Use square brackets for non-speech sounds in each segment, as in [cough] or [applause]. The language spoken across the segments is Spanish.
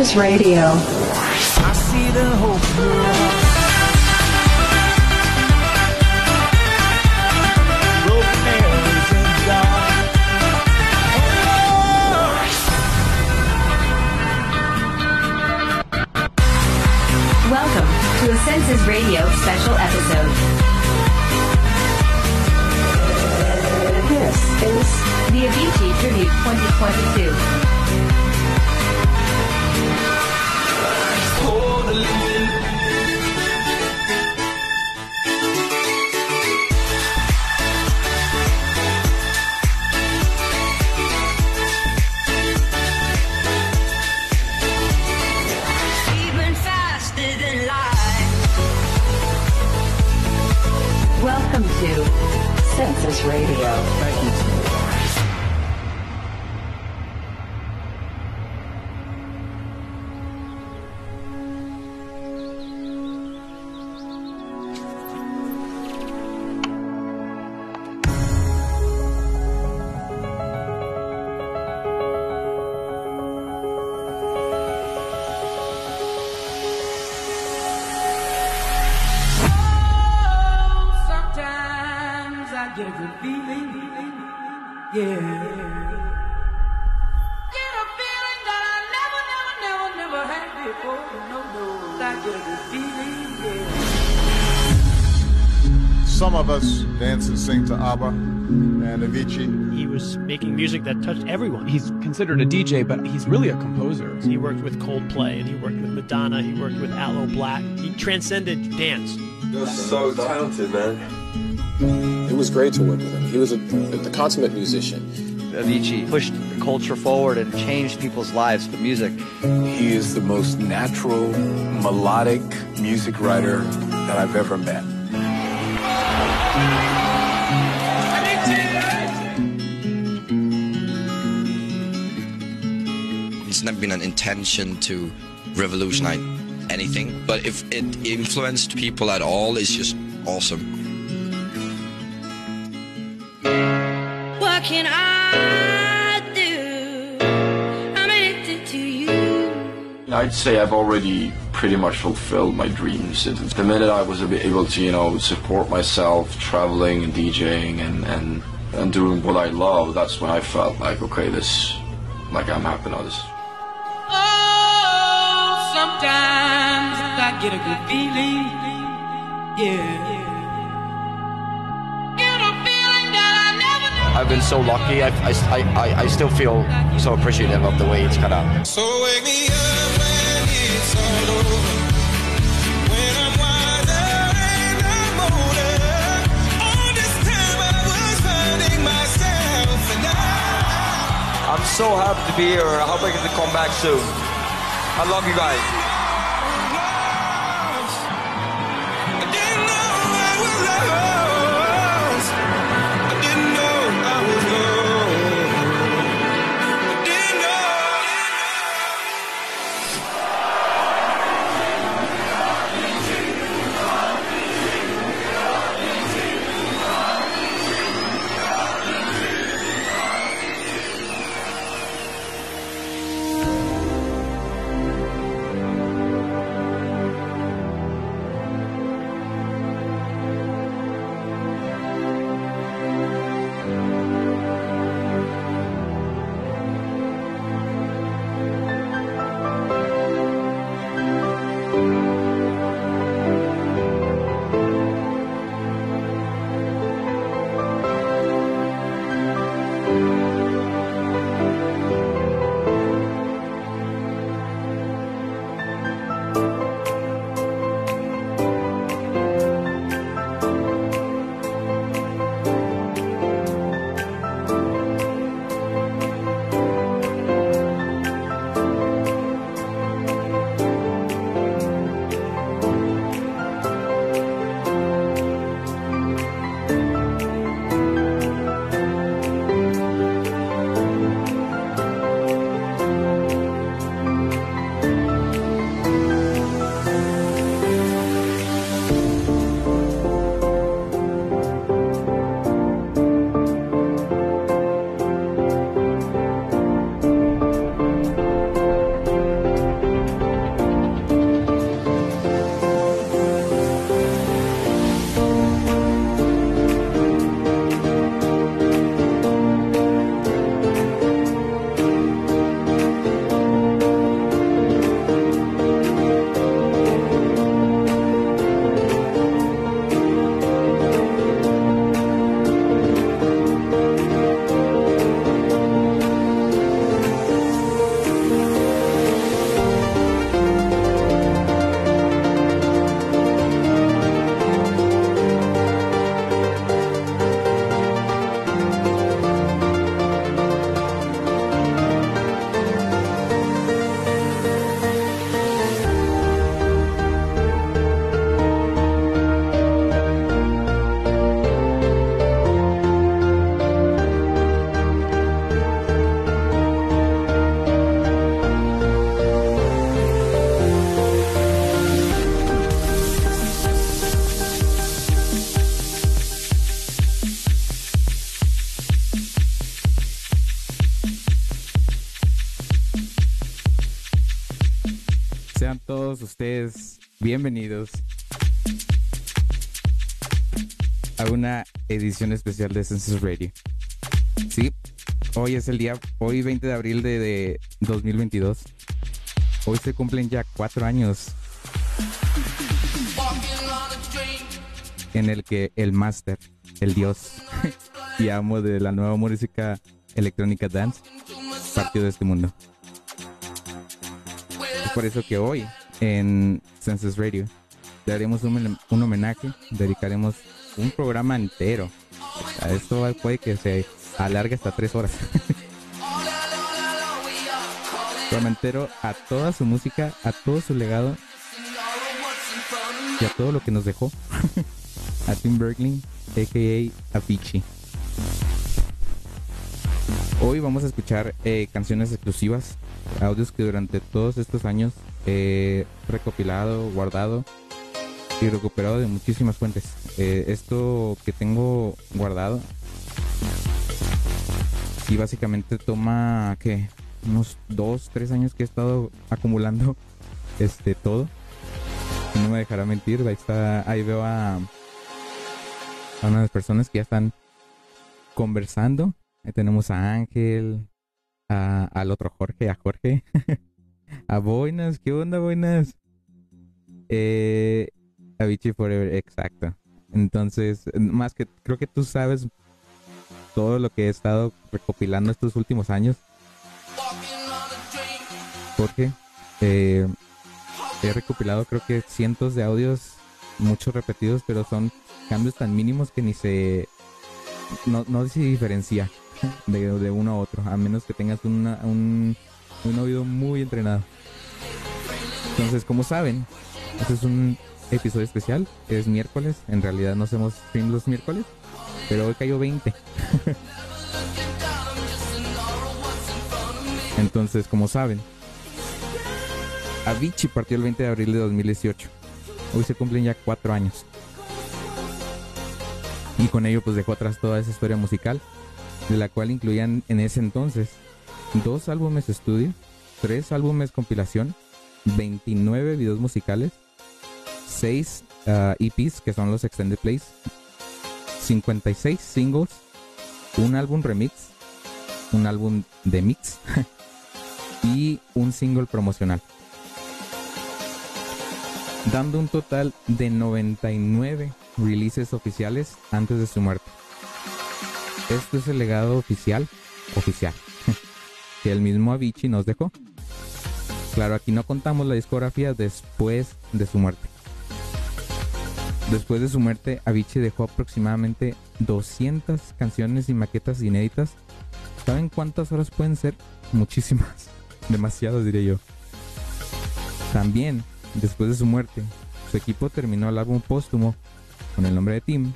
is Census Radio. Dance and sing to ABBA and Avicii. He was making music that touched everyone. He's considered a DJ, but he's really a composer. He worked with Coldplay and he worked with Madonna. He worked with Aloe Black. He transcended dance. You're so talented, man. It was great to work with him. He was a, the consummate musician. Avicii pushed the culture forward and changed people's lives with music. He is the most natural, melodic music writer that I've ever met. It's never been an intention to revolutionize anything, but if it influenced people at all, it's just awesome. What can I do? I'm addicted to you. I'd say I've already pretty much fulfilled my dreams. The minute I was able to, you know, support myself, traveling and DJing and, and, and doing what I love, that's when I felt like, okay, this, like I'm happy now. This, sometimes I get a good feeling. Yeah. Get a feeling that I never, never. I've been so lucky. I, I, I, I still feel so appreciative of the way it's cut out. So wake me up when it's all over. When I'm wiser and I'm older. All this time I was finding myself and I. I'm so happy to be here. I hope I get to come back soon. I love you guys. Bienvenidos a una edición especial de Census Radio. Sí, hoy es el día, hoy 20 de abril de, de 2022. Hoy se cumplen ya cuatro años en el que el máster, el dios [laughs] y amo de la nueva música electrónica dance, partió de este mundo. Es por eso que hoy en Census Radio le haremos un, homenaje, dedicaremos un programa entero. A esto puede que se alargue hasta tres horas. [laughs] programa entero a toda su música, a todo su legado y a todo lo que nos dejó. [laughs] a Tim Bergling, a.k.a. Avicii. Hoy vamos a escuchar eh, canciones exclusivas, audios que durante todos estos años he recopilado, guardado y recuperado de muchísimas fuentes. Eh, esto que tengo guardado y básicamente toma que unos dos, tres años que he estado acumulando este todo. Y no me dejará mentir, ahí está, ahí veo a, a unas personas que ya están conversando. Ahí tenemos a Ángel, al otro Jorge, a Jorge, [laughs] [laughs] a Boinas, ¿qué onda Boinas? Eh, Avicii Forever, exacto. Entonces, más que creo que tú sabes todo lo que he estado recopilando estos últimos años. Jorge, eh, he recopilado creo que cientos de audios, muchos repetidos, pero son cambios tan mínimos que ni se... No, no se diferencia [laughs] de, de uno a otro, a menos que tengas una, un, un oído muy entrenado. Entonces, como saben, este es un episodio especial. Es miércoles. En realidad no hacemos stream los miércoles. Pero hoy cayó 20. [laughs] Entonces, como saben, Avicii partió el 20 de abril de 2018. Hoy se cumplen ya cuatro años. Y con ello pues dejó atrás toda esa historia musical, de la cual incluían en ese entonces dos álbumes estudio, tres álbumes compilación, 29 videos musicales, 6 EPs, que son los extended plays, 56 singles, un álbum remix, un álbum de mix [laughs] y un single promocional. Dando un total de 99 releases oficiales antes de su muerte. Este es el legado oficial, oficial, que el mismo Avicii nos dejó. Claro, aquí no contamos la discografía después de su muerte. Después de su muerte, Avicii dejó aproximadamente 200 canciones y maquetas inéditas. ¿Saben cuántas horas pueden ser? Muchísimas. [laughs] Demasiadas, diré yo. También, después de su muerte, su equipo terminó el álbum póstumo con el nombre de Tim,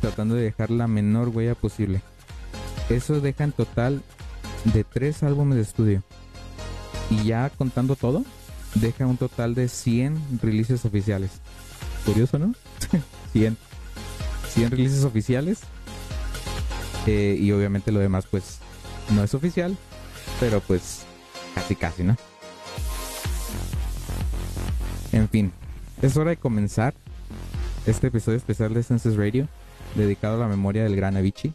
tratando de dejar la menor huella posible. Eso deja en total de tres álbumes de estudio. Y ya contando todo, deja un total de 100 releases oficiales. Curioso, ¿no? [laughs] 100. 100 releases oficiales. Eh, y obviamente lo demás pues no es oficial, pero pues casi casi, ¿no? En fin, es hora de comenzar este episodio especial de Census Radio dedicado a la memoria del gran Avicii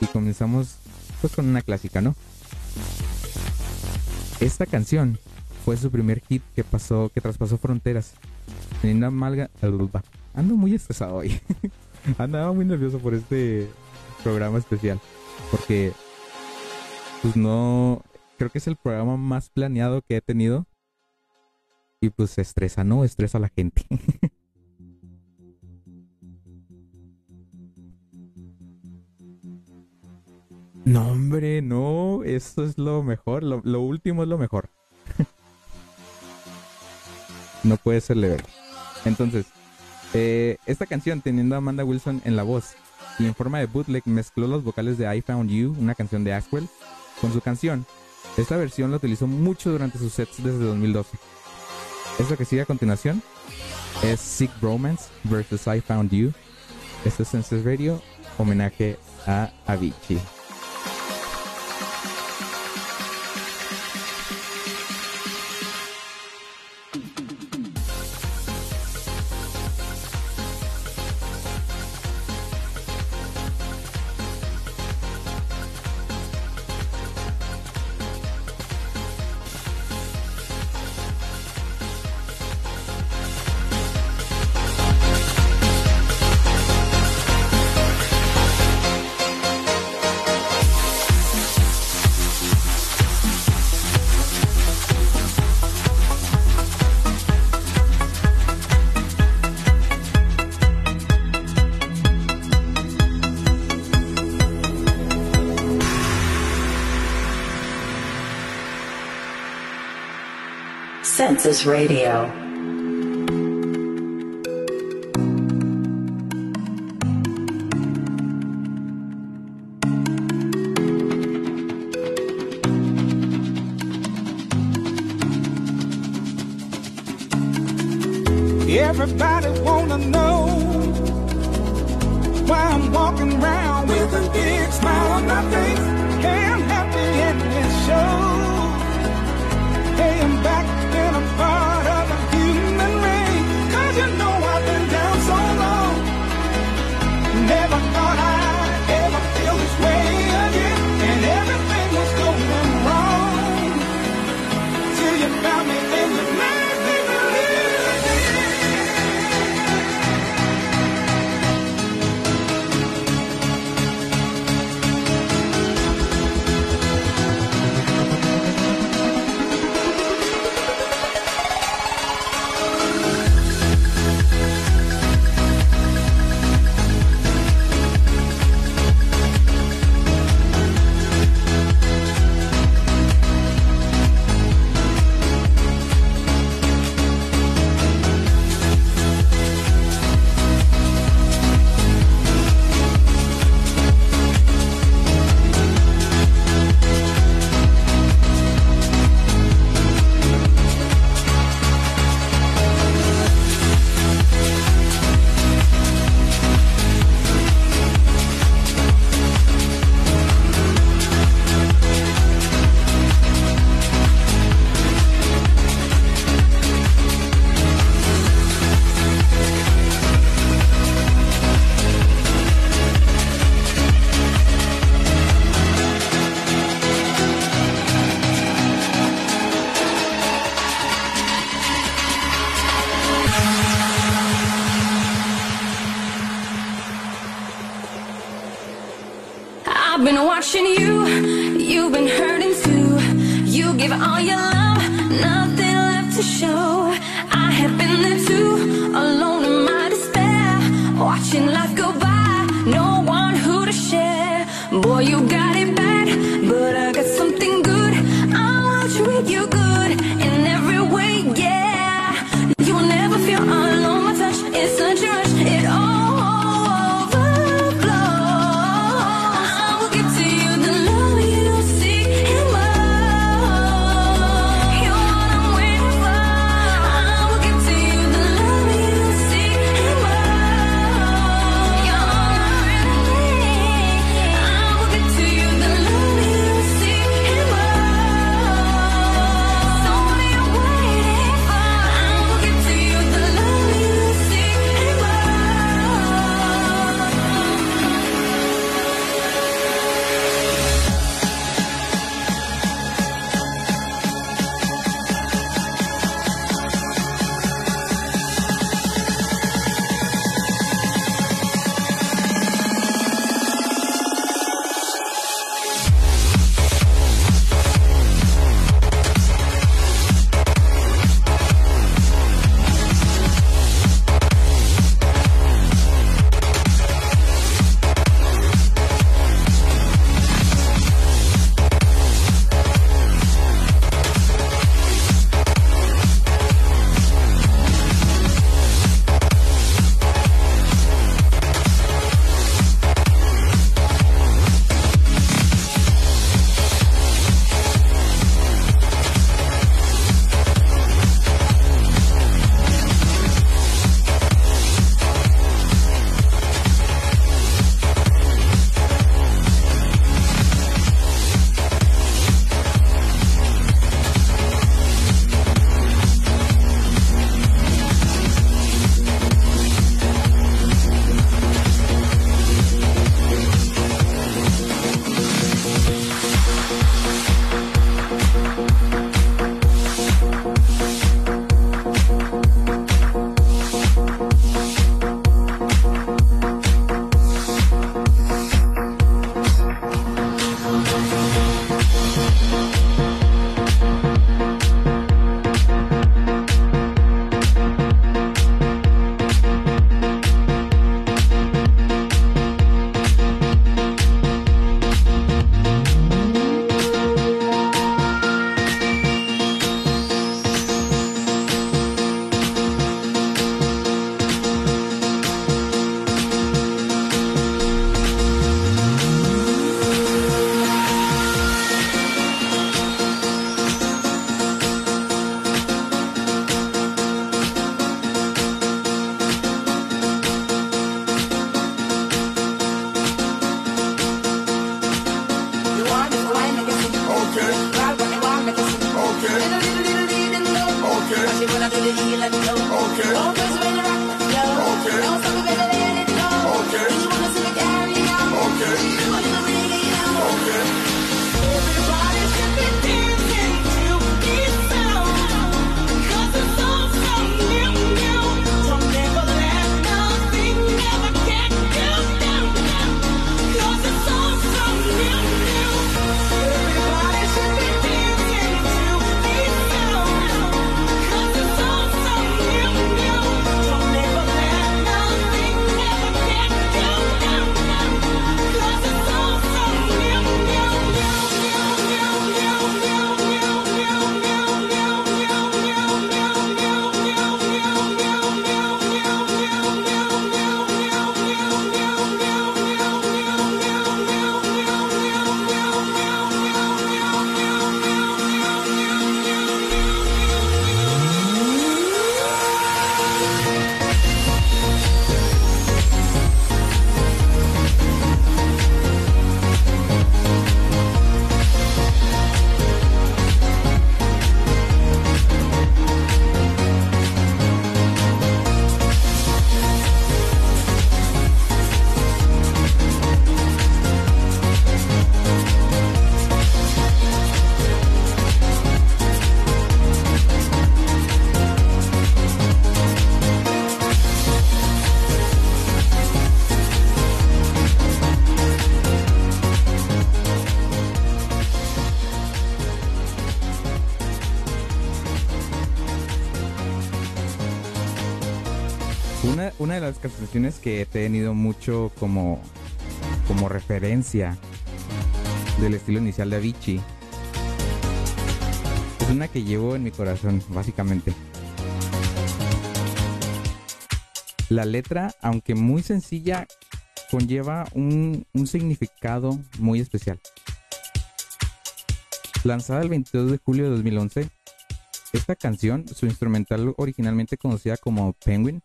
y comenzamos pues con una clásica, ¿no? Esta canción fue su primer hit que pasó, que traspasó fronteras. Teniendo malga, ando muy estresado hoy. [laughs] Andaba muy nervioso por este programa especial. Porque, pues no, creo que es el programa más planeado que he tenido. Y pues estresa, ¿no? Estresa a la gente. [laughs] no, hombre, no. Esto es lo mejor. Lo, último es lo mejor. [laughs] no puede ser level. Entonces, eh, esta canción, teniendo a Amanda Wilson en la voz y en forma de bootleg, mezcló los vocales de I Found You, una canción de Axwell, con su canción. Esta versión la utilizó mucho durante sus sets desde 2012. Esto que sigue a continuación es Sick Romance versus I Found You. Esto es Senses Radio, homenaje a Avicii. Census Radio. Que he tenido mucho como, como referencia del estilo inicial de Avicii es una que llevo en mi corazón, básicamente. La letra, aunque muy sencilla, conlleva un, un significado muy especial. Lanzada el 22 de julio de 2011, esta canción, su instrumental originalmente conocida como Penguin,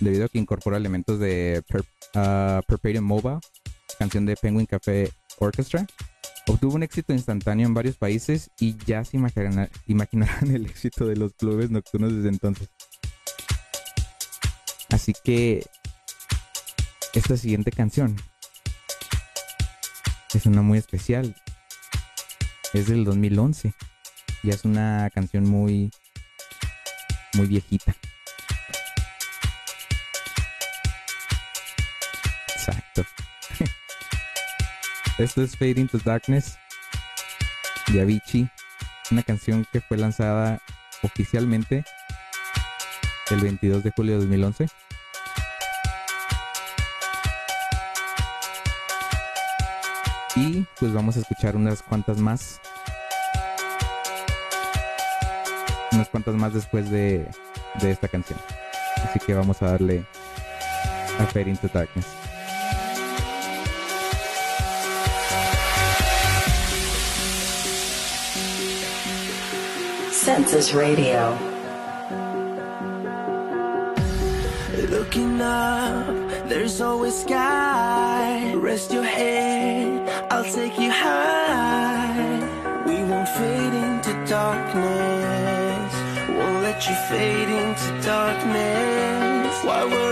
debido a que incorpora elementos de per, uh, Mobile, canción de Penguin Café Orchestra, obtuvo un éxito instantáneo en varios países y ya se imaginarán, imaginarán el éxito de los clubes nocturnos desde entonces. Así que esta siguiente canción es una muy especial. Es del 2011. Ya es una canción muy muy viejita. Esto es Fade into Darkness de Avicii, una canción que fue lanzada oficialmente el 22 de julio de 2011. Y pues vamos a escuchar unas cuantas más. Unas cuantas más después de, de esta canción. Así que vamos a darle a Fade into Darkness. Census Radio. Looking up, there's always sky. Rest your head, I'll take you high. We won't fade into darkness. Won't let you fade into darkness. Why worry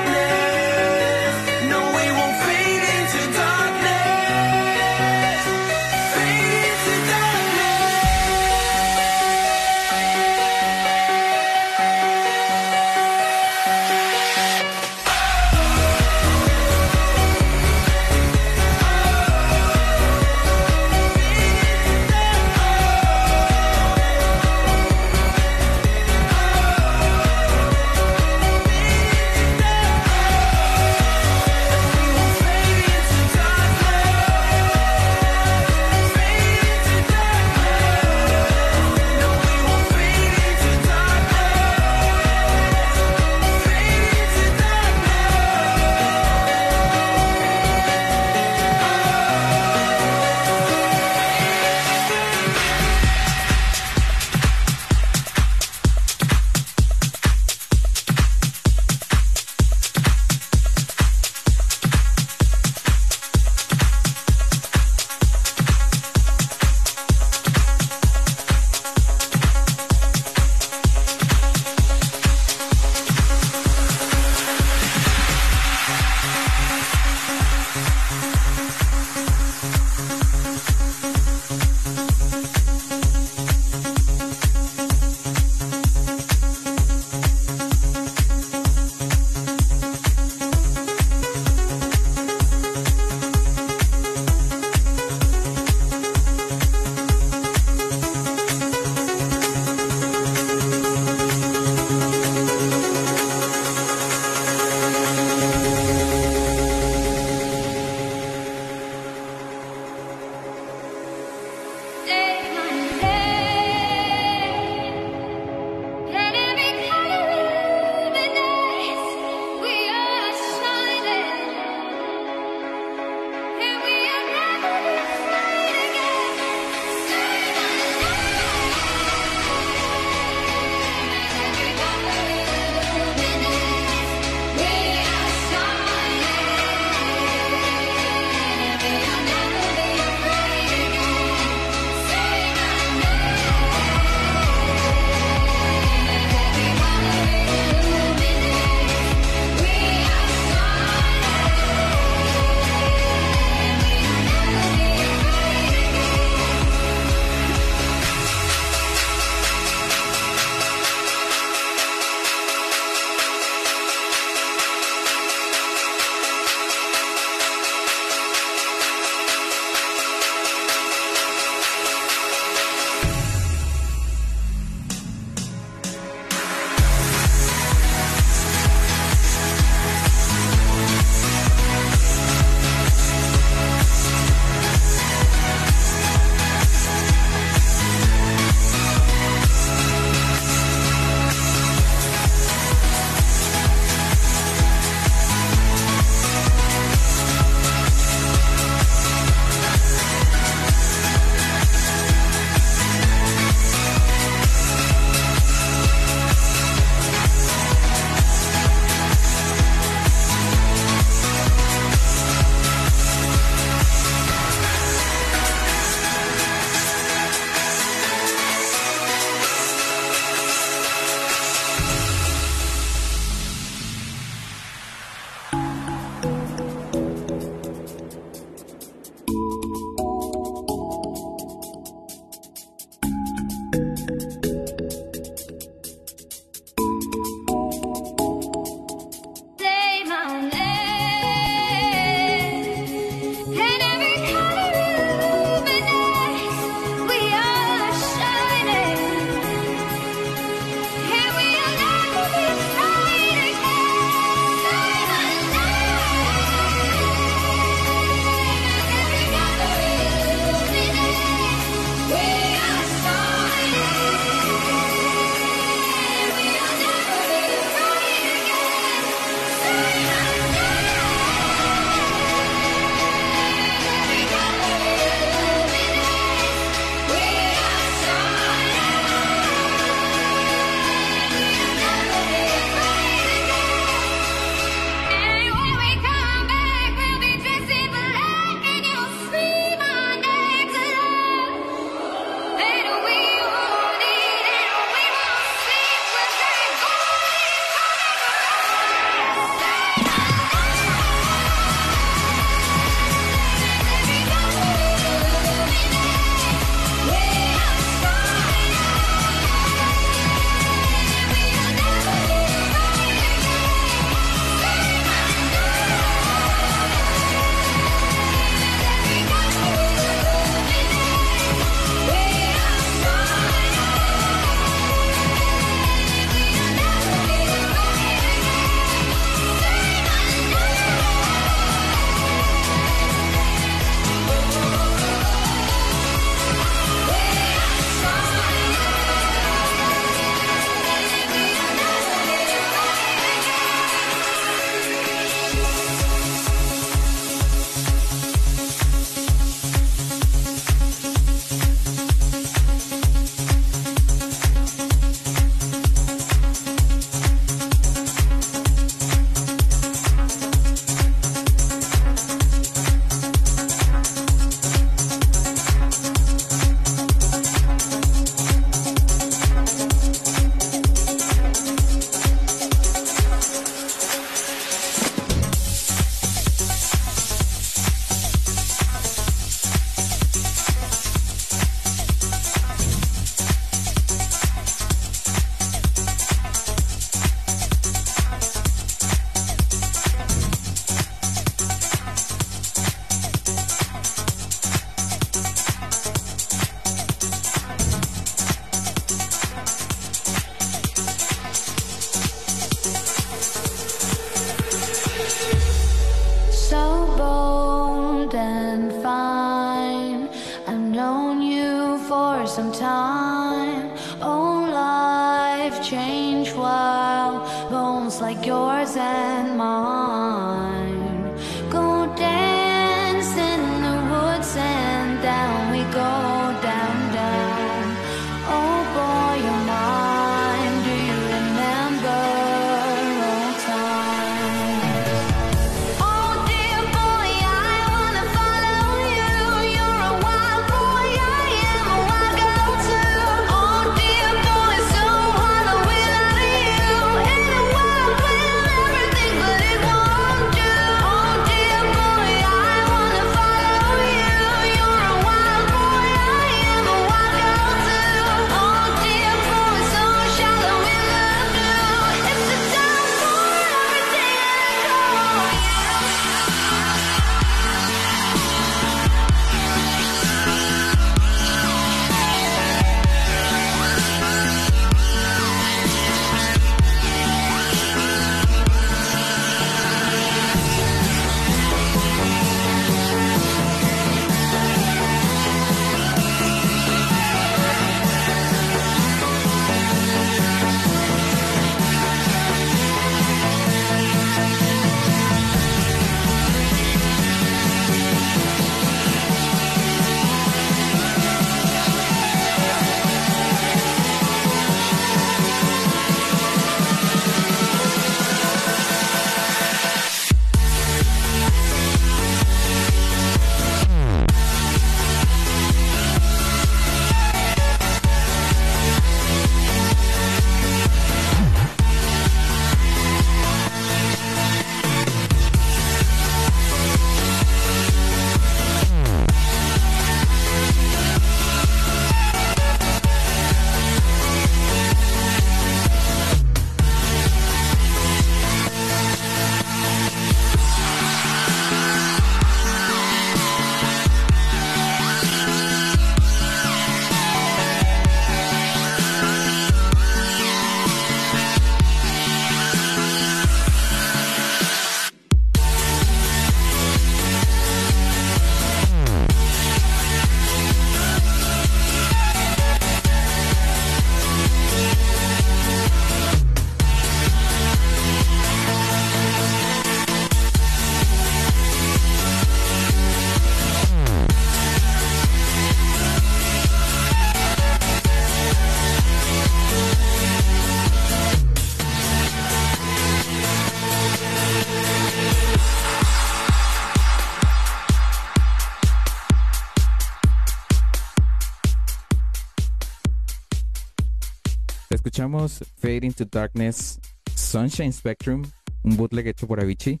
Escuchamos Fade into Darkness, Sunshine Spectrum, un bootleg hecho por Avicii,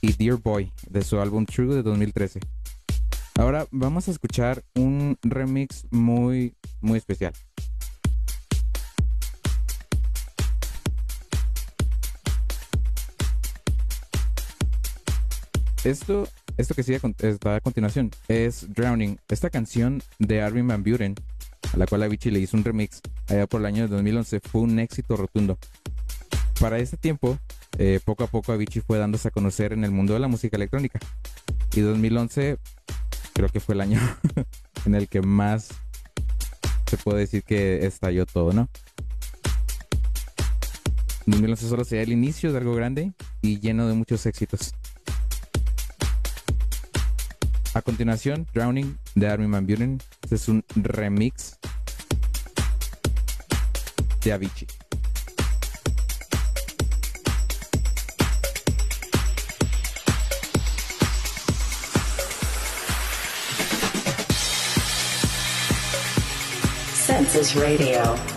y Dear Boy, de su álbum True de 2013. Ahora vamos a escuchar un remix muy, muy especial. Esto, esto que sigue a a continuación es Drowning, esta canción de Armin Van Buren, a la cual Avicii le hizo un remix allá por el año de 2011, fue un éxito rotundo. Para este tiempo, eh, poco a poco Avicii fue dándose a conocer en el mundo de la música electrónica. Y 2011 creo que fue el año [laughs] en el que más se puede decir que estalló todo, ¿no? 2011 solo sería el inicio de algo grande y lleno de muchos éxitos. A continuación, Drowning de Armin Van. Este es un remix de Avicii. Census Radio.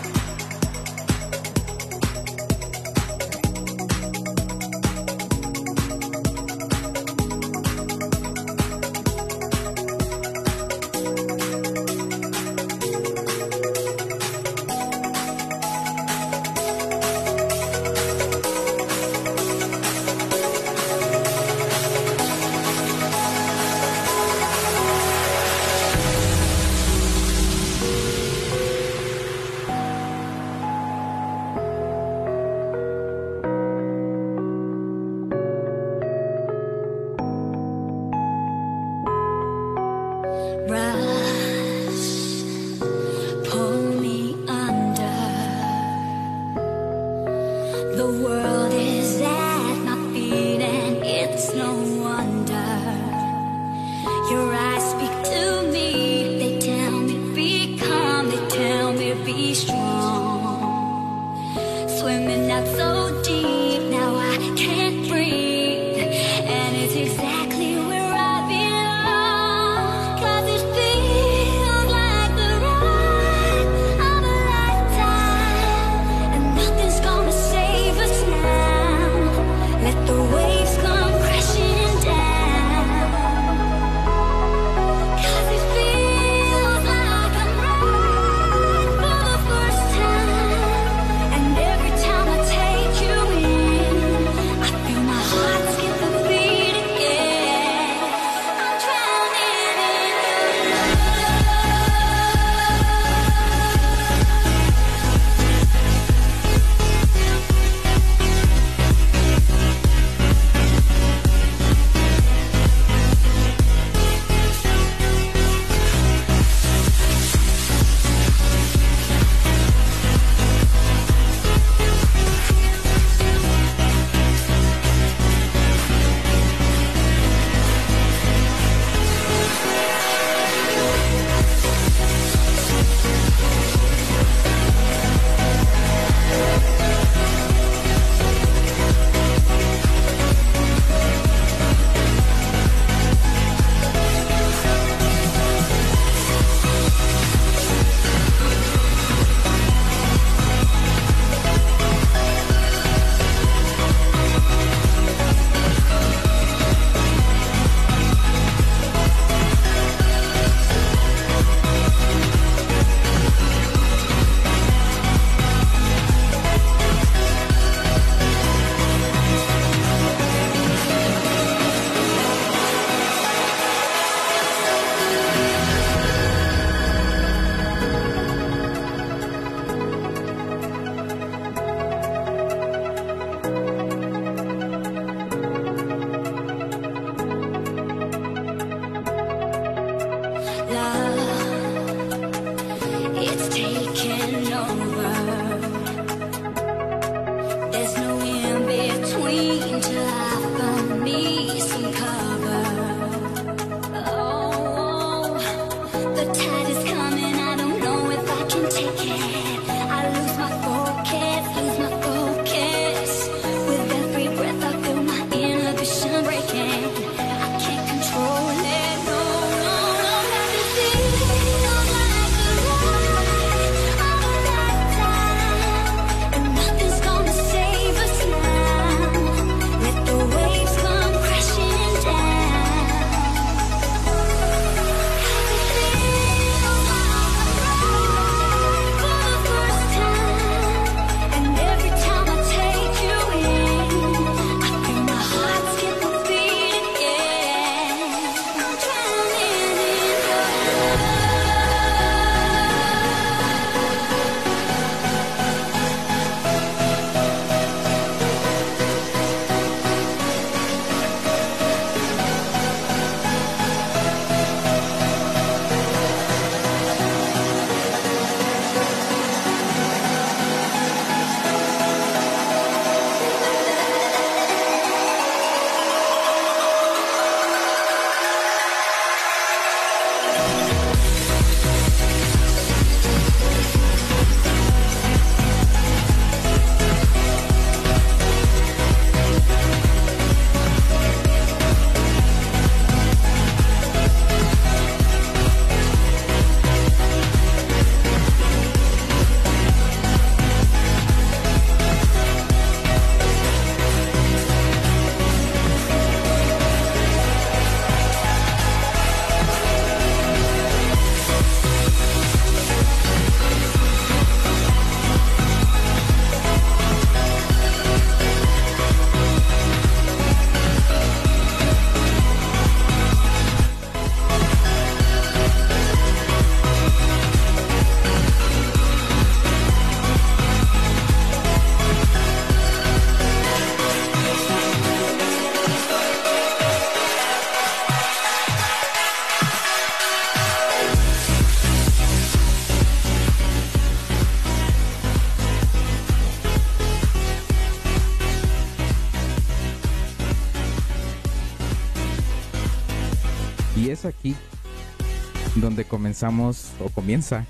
O comienza,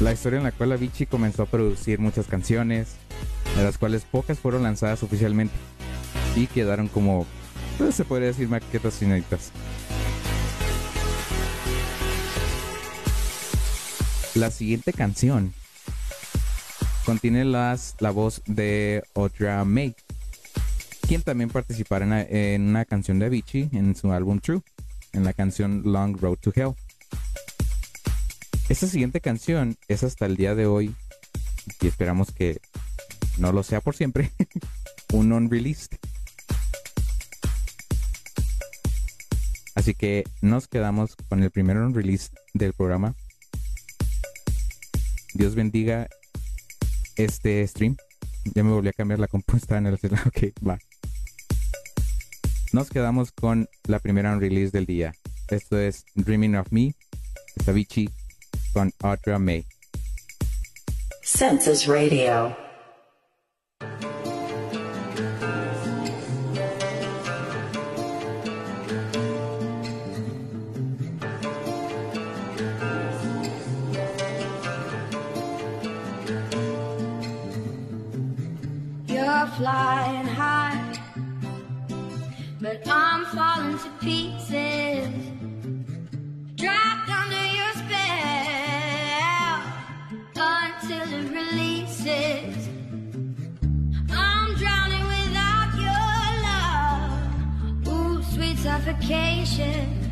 la historia en la cual Avicii comenzó a producir muchas canciones, de las cuales pocas fueron lanzadas oficialmente y quedaron como, pues, se podría decir, maquetas inéditas. La siguiente canción contiene las, la voz de Audra May, quien también participará en, en una canción de Avicii en su álbum True, en la canción Long Road to Hell. Esta siguiente canción es hasta el día de hoy, y esperamos que no lo sea por siempre, [laughs] un non-released. Así que nos quedamos con el primer non-release del programa. Dios bendiga este stream. Ya me volví a cambiar la compuesta en el celular. [laughs] Ok, va. Nos quedamos con la primera release del día. Esto es Dreaming of Me, es Avicii con Audra May. Census Radio. You're flying high, but I'm falling to pieces. Suffocation.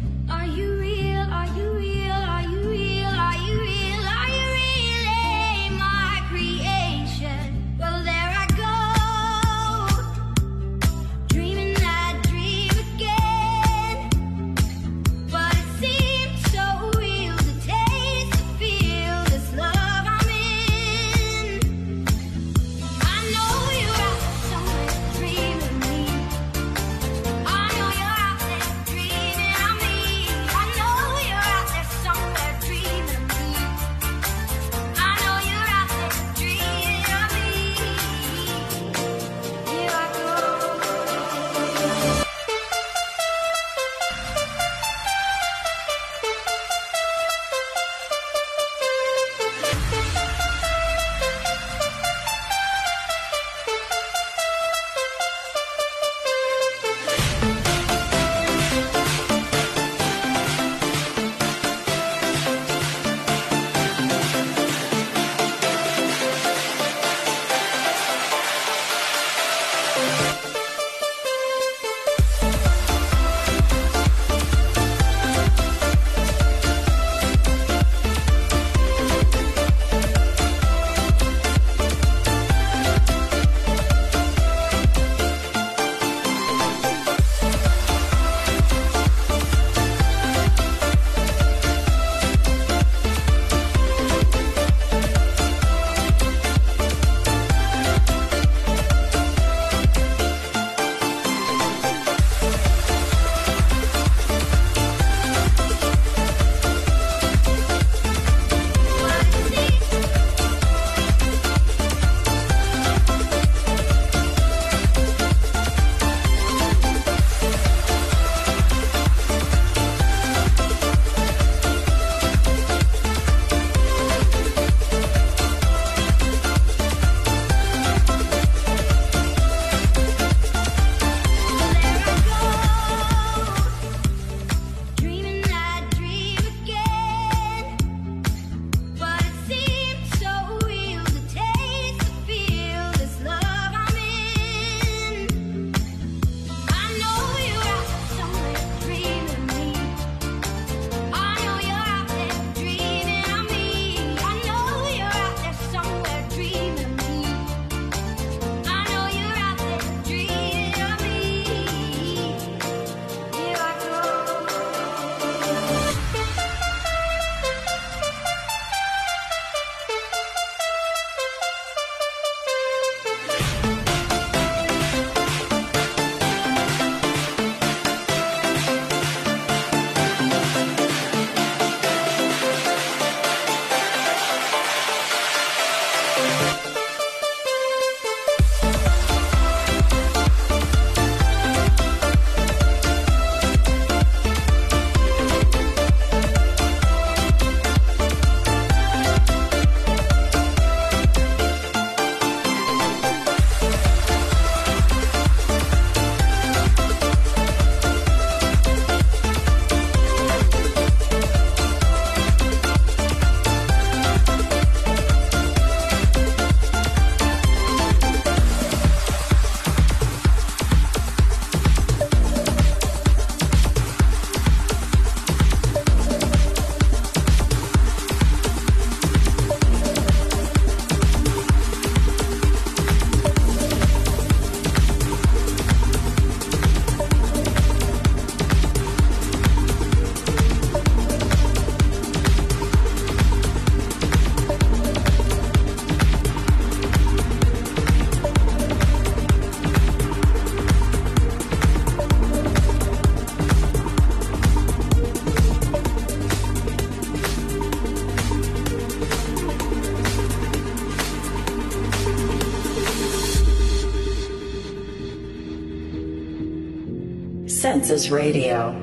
Census Radio.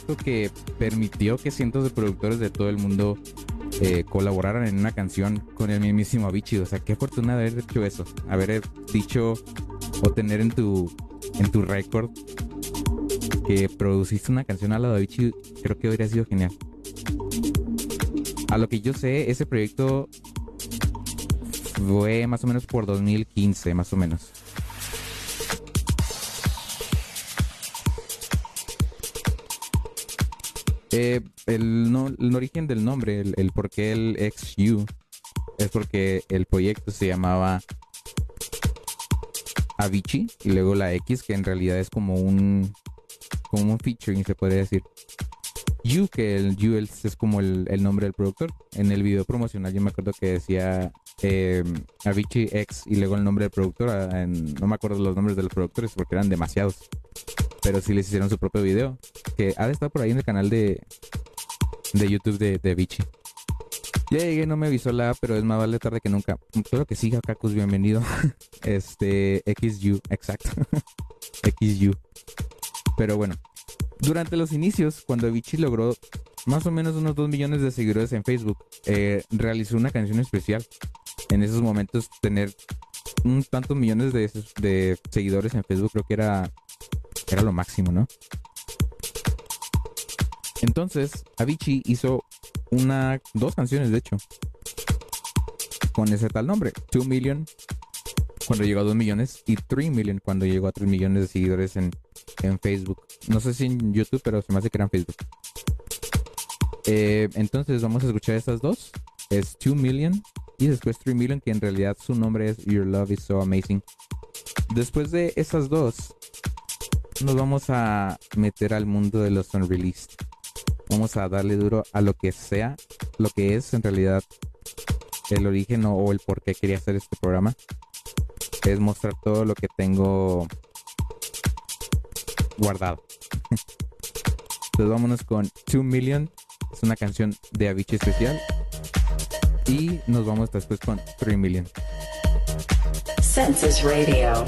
Proyecto que permitió que cientos de productores de todo el mundo eh, colaboraran en una canción con el mismísimo Avicii. O sea, qué fortuna haber hecho eso. Haber dicho o tener en tu, en tu récord que produciste una canción al lado de Avicii, creo que habría sido genial. A lo que yo sé, ese proyecto fue más o menos por 2015, más o menos. Eh, el, no- el origen del nombre, el, el por qué el XU, es porque el proyecto se llamaba Avicii y luego la X, que en realidad es como un, como un featuring, se podría decir. You, que el You es, como el, el nombre del productor. En el video promocional yo me acuerdo que decía eh, Avicii X y luego el nombre del productor. ah, no me acuerdo los nombres de los productores porque eran demasiados. Pero sí les hicieron su propio video. Que ha de estar por ahí en el canal de, de YouTube de, de Avicii. Ya llegué, no me avisó la, pero es más vale tarde que nunca. Claro que sí, Kakus, bienvenido. [laughs] Este, XU, exacto. [laughs] XU. Pero bueno, durante los inicios, cuando Avicii logró más o menos unos 2 millones de seguidores en Facebook, eh, realizó una canción especial. En esos momentos, tener un tantos millones de seguidores en Facebook creo que era, era lo máximo, ¿no? Entonces, Avicii hizo una, dos canciones, de hecho, con ese tal nombre, 2 Million, cuando llegó a 2 millones, y 3 Million, cuando llegó a 3 millones de seguidores en, en Facebook. No sé si en YouTube, pero se me hace que era en Facebook. Eh, entonces, vamos a escuchar estas dos. Es 2 Million y después 3 Million, que en realidad su nombre es Your Love is So Amazing. Después de esas dos, nos vamos a meter al mundo de los unreleased. Vamos a darle duro a lo que sea, lo que es en realidad el origen o, el por qué quería hacer este programa. Es mostrar todo lo que tengo guardado. Entonces [laughs] vámonos con 2 Million. Es una canción de Avicii especial. Y nos vamos después con 3 Million. Census Radio.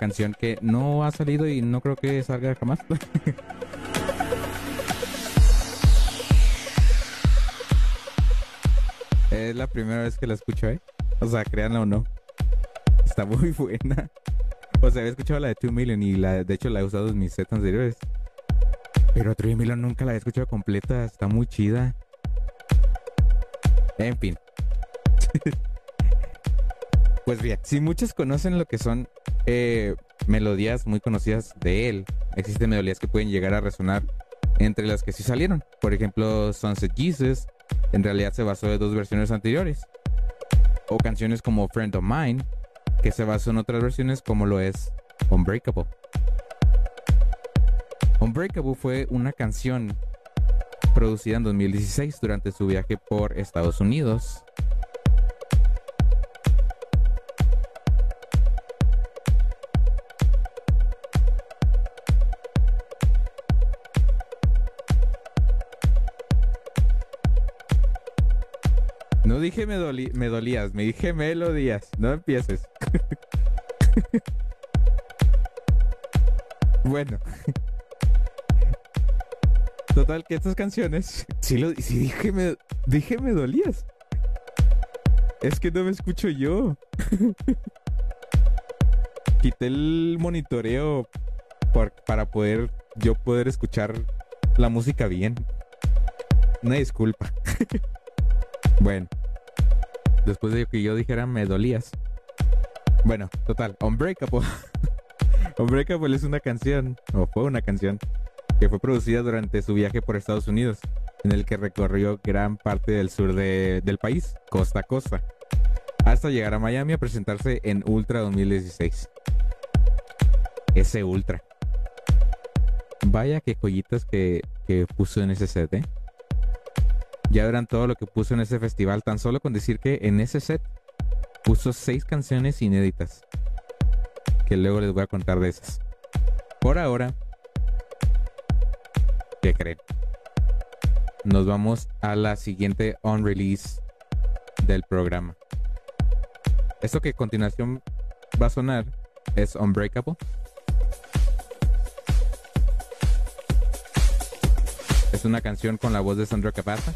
canción que no ha salido y no creo que salga jamás. [laughs] es la primera vez que la escucho, ¿eh? O sea, créanla o no. Está muy [laughs] buena. O sea, había escuchado la de 2 Million y la, de hecho la he usado en mis sets anteriores. Pero 3 Million nunca la había escuchado completa. Está muy chida. En fin. [laughs] pues bien, si muchos conocen lo que son eh, melodías muy conocidas de él. Existen melodías que pueden llegar a resonar entre las que sí salieron. Por ejemplo, Sunset Jesus en realidad se basó en dos versiones anteriores. O canciones como Friend of Mine, que se basó en otras versiones como lo es Unbreakable. Unbreakable fue una canción producida en 2016 durante su viaje por Estados Unidos Dije me, doli- me dolías, me dije melodías. No empieces. [laughs] bueno. Total, que estas canciones. Sí, lo, sí dije, me, dije me dolías. Es que no me escucho yo. [laughs] Quité el monitoreo por- para poder yo poder escuchar la música bien. Una disculpa. [laughs] bueno. Después de que yo dijera me dolías. Bueno, total. Unbreakable. [laughs] Unbreakable es una canción, o fue una canción, que fue producida durante su viaje por Estados Unidos, en el que recorrió gran parte del sur de- del país, costa a costa, hasta llegar a Miami a presentarse en Ultra 2016. Ese Ultra. Vaya que joyitas que, que puso en ese set, ¿eh? Ya verán todo lo que puso en ese festival, tan solo con decir que en ese set puso seis canciones inéditas. Que luego les voy a contar de esas. Por ahora, ¿qué creen? Nos vamos a la siguiente on release del programa. Esto que a continuación va a sonar es Unbreakable. Es una canción con la voz de Sandra Capaza.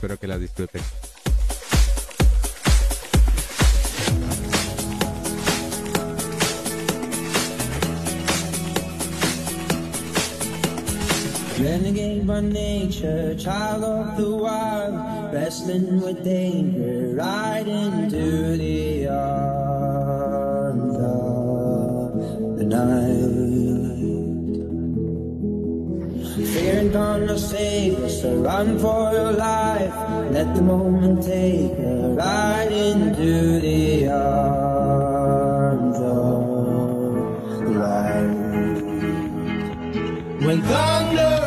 Espero que la disfruten. Renegade by nature, child of the wild, wrestling with danger, right into the arms of the night. And gonna save us, so run for your life. Let the moment take her right into the arms of light. When thunder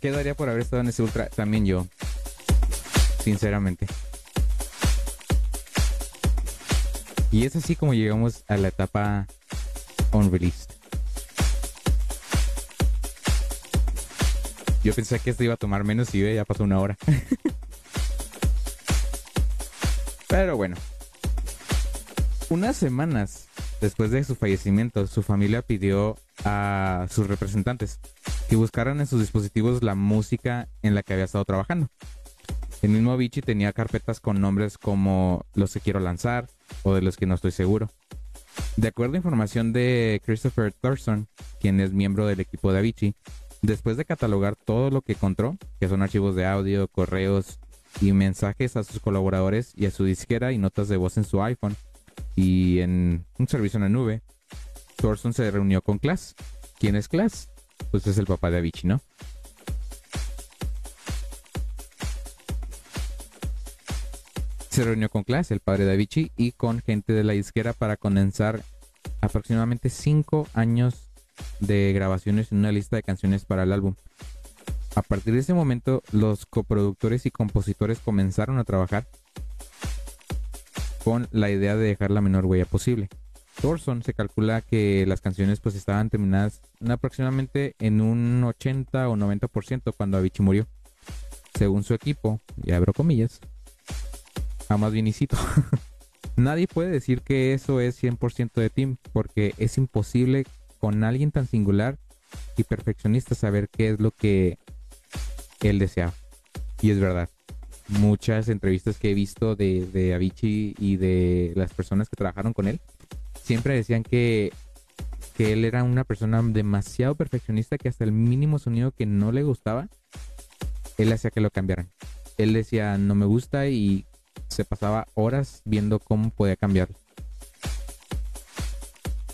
¿Qué, hubiera, ¿Qué daría por haber estado en ese ultra? También yo. Sinceramente. Y es así como llegamos a la etapa unreleased. Yo pensé que esto iba a tomar menos y ya pasó una hora. [laughs] Pero bueno. Unas semanas después de su fallecimiento, su familia pidió a sus representantes que buscaran en sus dispositivos la música en la que había estado trabajando. El mismo Avicii tenía carpetas con nombres como Los que quiero lanzar o de los que no estoy seguro. De acuerdo a información de Christopher Thurston, quien es miembro del equipo de Avicii, después de catalogar todo lo que encontró, que son archivos de audio, correos y mensajes a sus colaboradores y a su disquera y notas de voz en su iPhone y en un servicio en la nube, Thurston se reunió con Klaas. ¿Quién es Klaas? Pues es el papá de Avicii, ¿no? Se reunió con Klaas, el padre de Avicii, y con gente de la disquera para condensar aproximadamente 5 años de grabaciones en una lista de canciones para el álbum. A partir de ese momento, los coproductores y compositores comenzaron a trabajar con la idea de dejar la menor huella posible. Thorson se calcula que las canciones pues estaban terminadas aproximadamente en un 80 o 90% cuando Avicii murió. Según su equipo, y abro comillas, jamás bien [laughs] Nadie puede decir que eso es 100% de Tim, porque es imposible con alguien tan singular y perfeccionista saber qué es lo que él deseaba. Y es verdad. Muchas entrevistas que he visto de, de Avicii y de las personas que trabajaron con él, siempre decían que, que él era una persona demasiado perfeccionista que hasta el mínimo sonido que no le gustaba, él hacía que lo cambiaran. Él decía, no me gusta y se pasaba horas viendo cómo podía cambiarlo.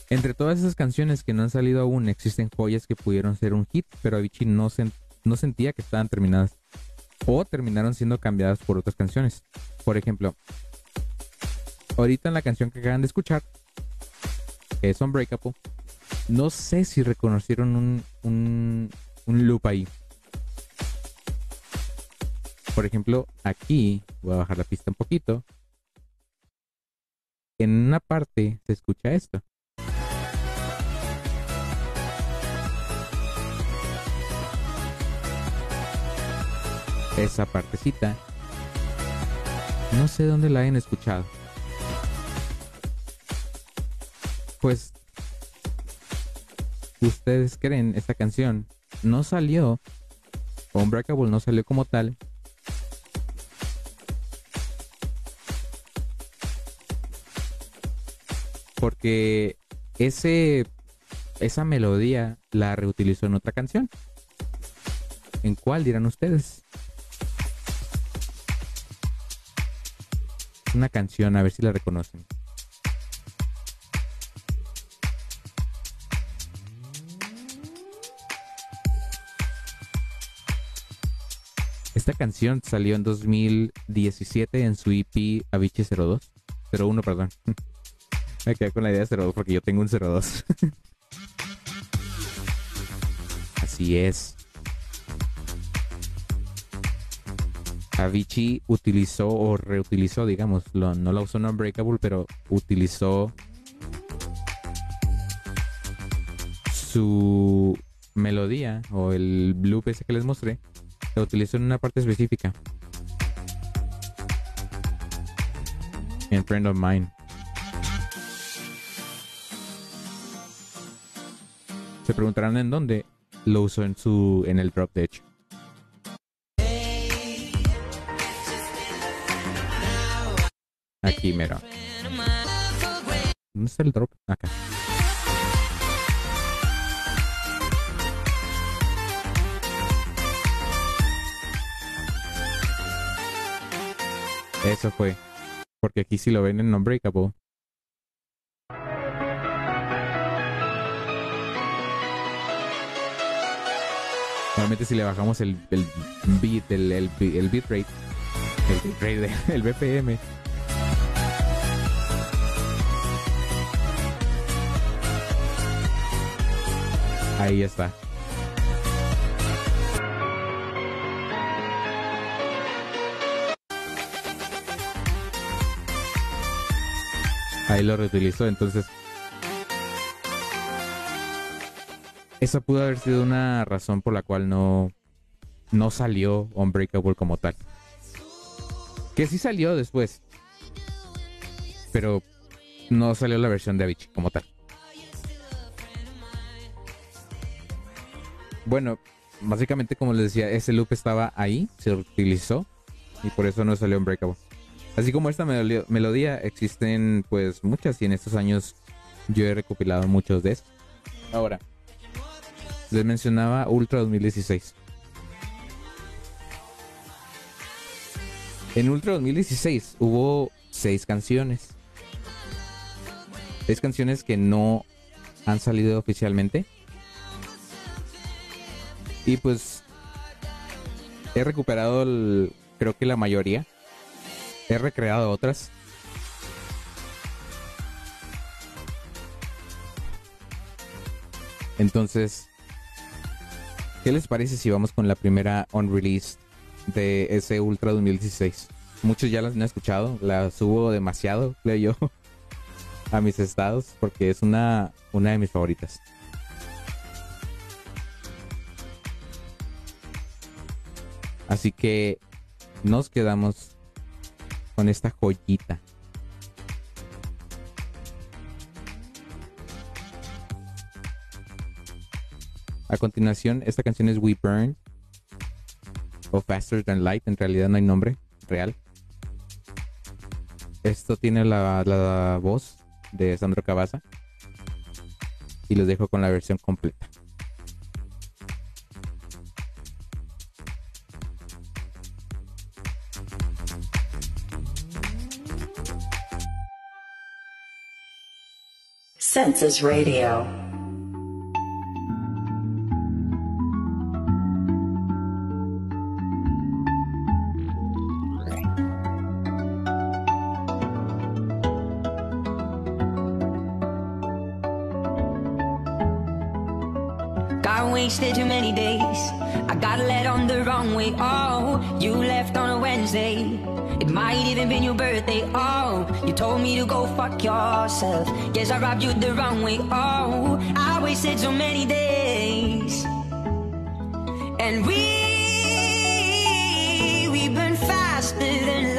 Entre todas esas canciones que no han salido aún, existen joyas que pudieron ser un hit, pero Avicii no, sen- no sentía que estaban terminadas. O terminaron siendo cambiadas por otras canciones. Por ejemplo, ahorita en la canción que acaban de escuchar, que es Unbreakable, no sé si reconocieron un, un, un loop ahí. Por ejemplo, aquí, voy a bajar la pista un poquito. En una parte se escucha esto. Esa partecita. No sé dónde la hayan escuchado. Pues ustedes creen esta canción no salió Unbreakable no salió como tal porque ese esa melodía la reutilizó en otra canción. ¿En cuál dirán ustedes? Una canción, a ver si la reconocen. Esta canción salió en 2017 en su EP Avicii 02. 01, perdón. [laughs] Me quedé con la idea de 02 porque yo tengo un 02. [laughs] Así es. Avicii utilizó o reutilizó, digamos, no la usó en Unbreakable, pero utilizó su melodía o el loop ese que les mostré, lo utilizó en una parte específica. En Friend of Mine. Se preguntarán en dónde lo usó en su en el drop de hecho. Aquí. ¿Dónde está el drop? Acá. Eso fue. Porque aquí sí lo ven en Unbreakable. Normalmente si le bajamos el, el beat, el, el, el bitrate, el bitrate, el BPM, ahí está. Ahí lo reutilizó, entonces. Esa pudo haber sido una razón por la cual no, no salió Unbreakable como tal. Que sí salió después. Pero no salió la versión de Avicii como tal. Bueno, básicamente como les decía, ese loop estaba ahí, se utilizó y por eso no salió Unbreakable. Así como esta melodía, melodía existen pues muchas y en estos años yo he recopilado muchos de estos. Ahora, les mencionaba Ultra 2016. En Ultra 2016 hubo seis canciones. Seis canciones que no han salido oficialmente. Y pues he recuperado el- creo que la mayoría. He recreado otras. Entonces, ¿qué les parece si vamos con la primera on release de ese Ultra 2016? Muchos ya las han escuchado, la subo demasiado, creo yo, [laughs] a mis estados porque es una, una de mis favoritas. Así que nos quedamos con esta joyita. A continuación, esta canción es We Burn o Faster Than Light. En realidad no hay nombre real. Esto tiene la, la voz de Sandro Cavazza. Y los dejo con la versión completa. Census Radio. Got wasted too many days. I got led on the wrong way. Oh, you left on a Wednesday. It might even been your birthday. Oh, you told me to go fuck yourself. Guess I robbed you the wrong way. Oh, I wasted so many days. And we, we burn faster than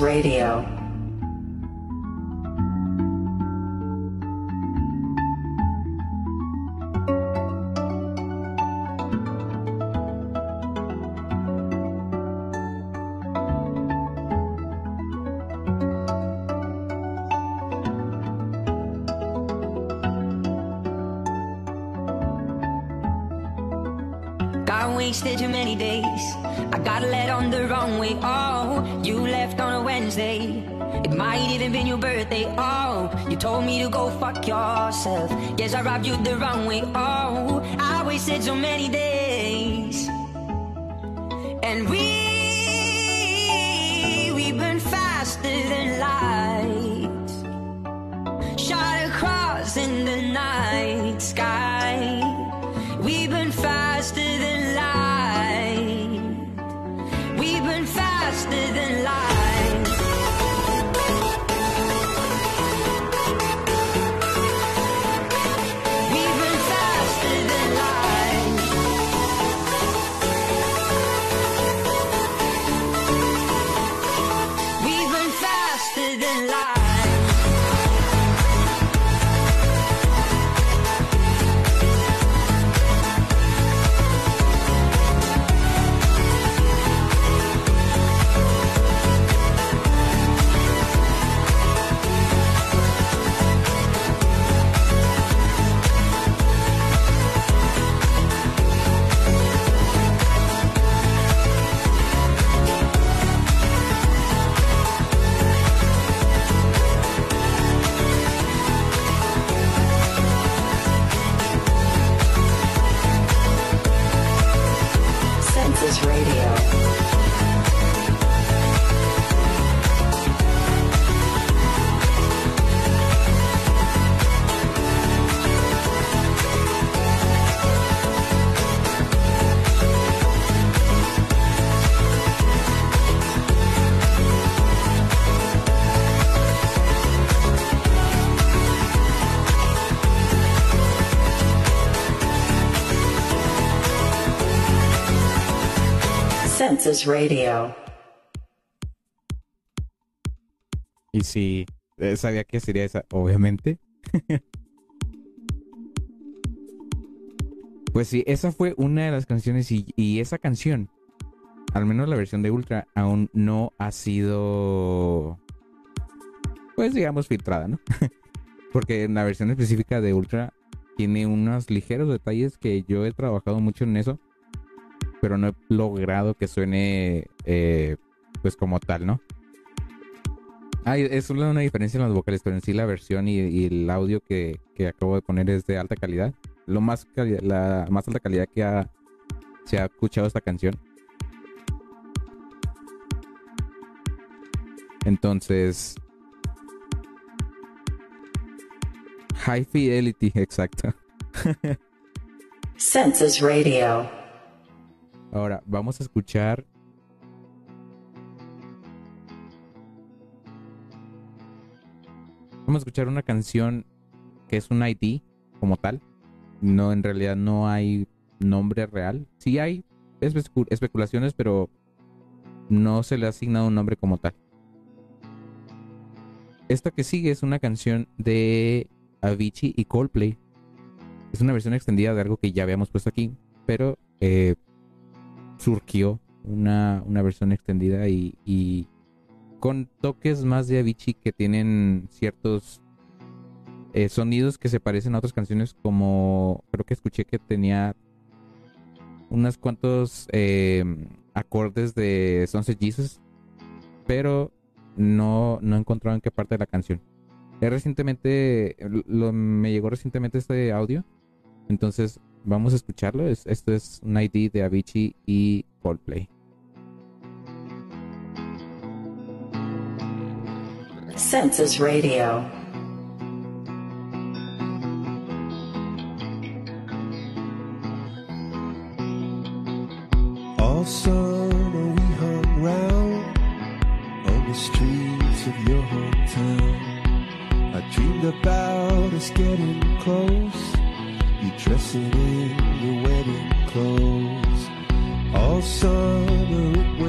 Radio. Fuck yourself. Guess I robbed you the wrong way. Oh, I wasted so many days. Radio. Y sí, eh, sabía que sería esa, obviamente. [laughs] pues sí, esa fue una de las canciones y, y esa canción, al menos la versión de Ultra, aún no ha sido, pues digamos, filtrada, ¿no? [laughs] Porque en la versión específica de Ultra tiene unos ligeros detalles que yo he trabajado mucho en eso, pero no he logrado que suene, eh, pues como tal, ¿no? Ah, es una diferencia en las vocales, pero en sí la versión y, el audio que, que acabo de poner es de alta calidad. Lo más la más alta calidad que ha- se ha escuchado esta canción. Entonces. High Fidelity, [laughs] exacto. Census Radio. Ahora, vamos a escuchar. Vamos a escuchar una canción que es un ID como tal. No, en realidad no hay nombre real. Sí hay especu- especulaciones, pero no se le ha asignado un nombre como tal. Esta que sigue es una canción de Avicii y Coldplay. Es una versión extendida de algo que ya habíamos puesto aquí, pero eh, surgió una, una versión extendida y, y con toques más de Avicii que tienen ciertos eh, sonidos que se parecen a otras canciones como creo que escuché que tenía unos cuantos eh, acordes de Sunset Jesus pero no, no he encontrado en qué parte de la canción. Recientemente me llegó recientemente este audio entonces vamos a escucharlo Es- esto es un ID de Avicii y Coldplay Census Radio. All summer we hung round on the streets of your hometown. I dreamed about us getting close, you dressing in your wedding clothes. All summer it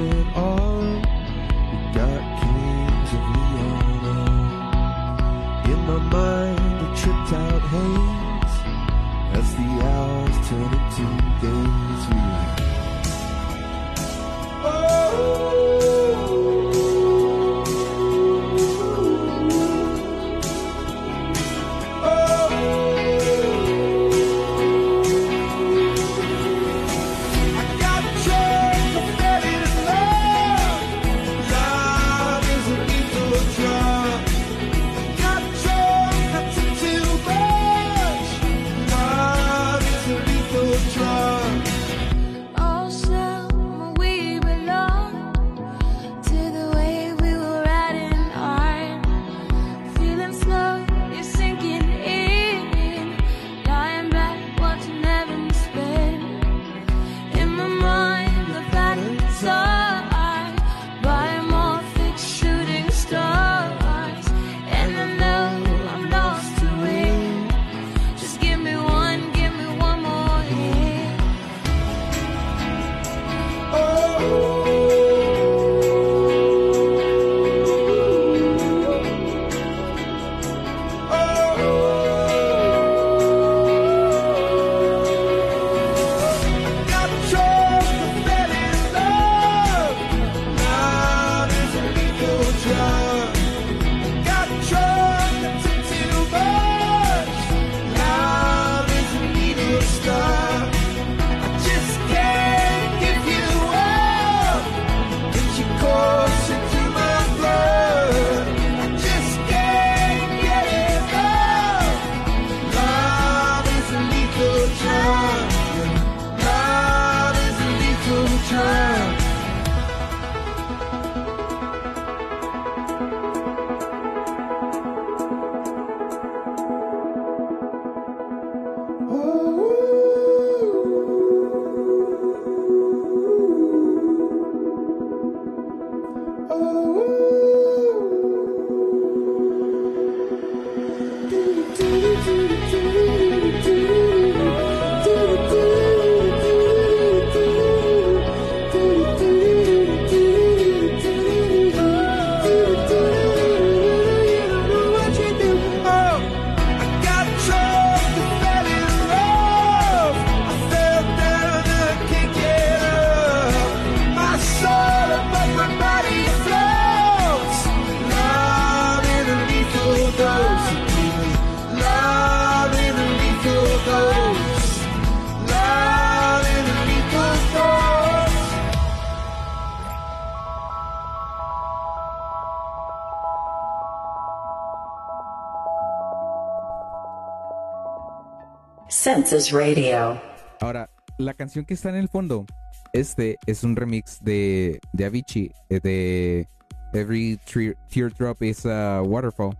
Ahora, la canción que está en el fondo, este es un remix de, de Avicii, eh, de Every Tear- Teardrop is a Waterfall.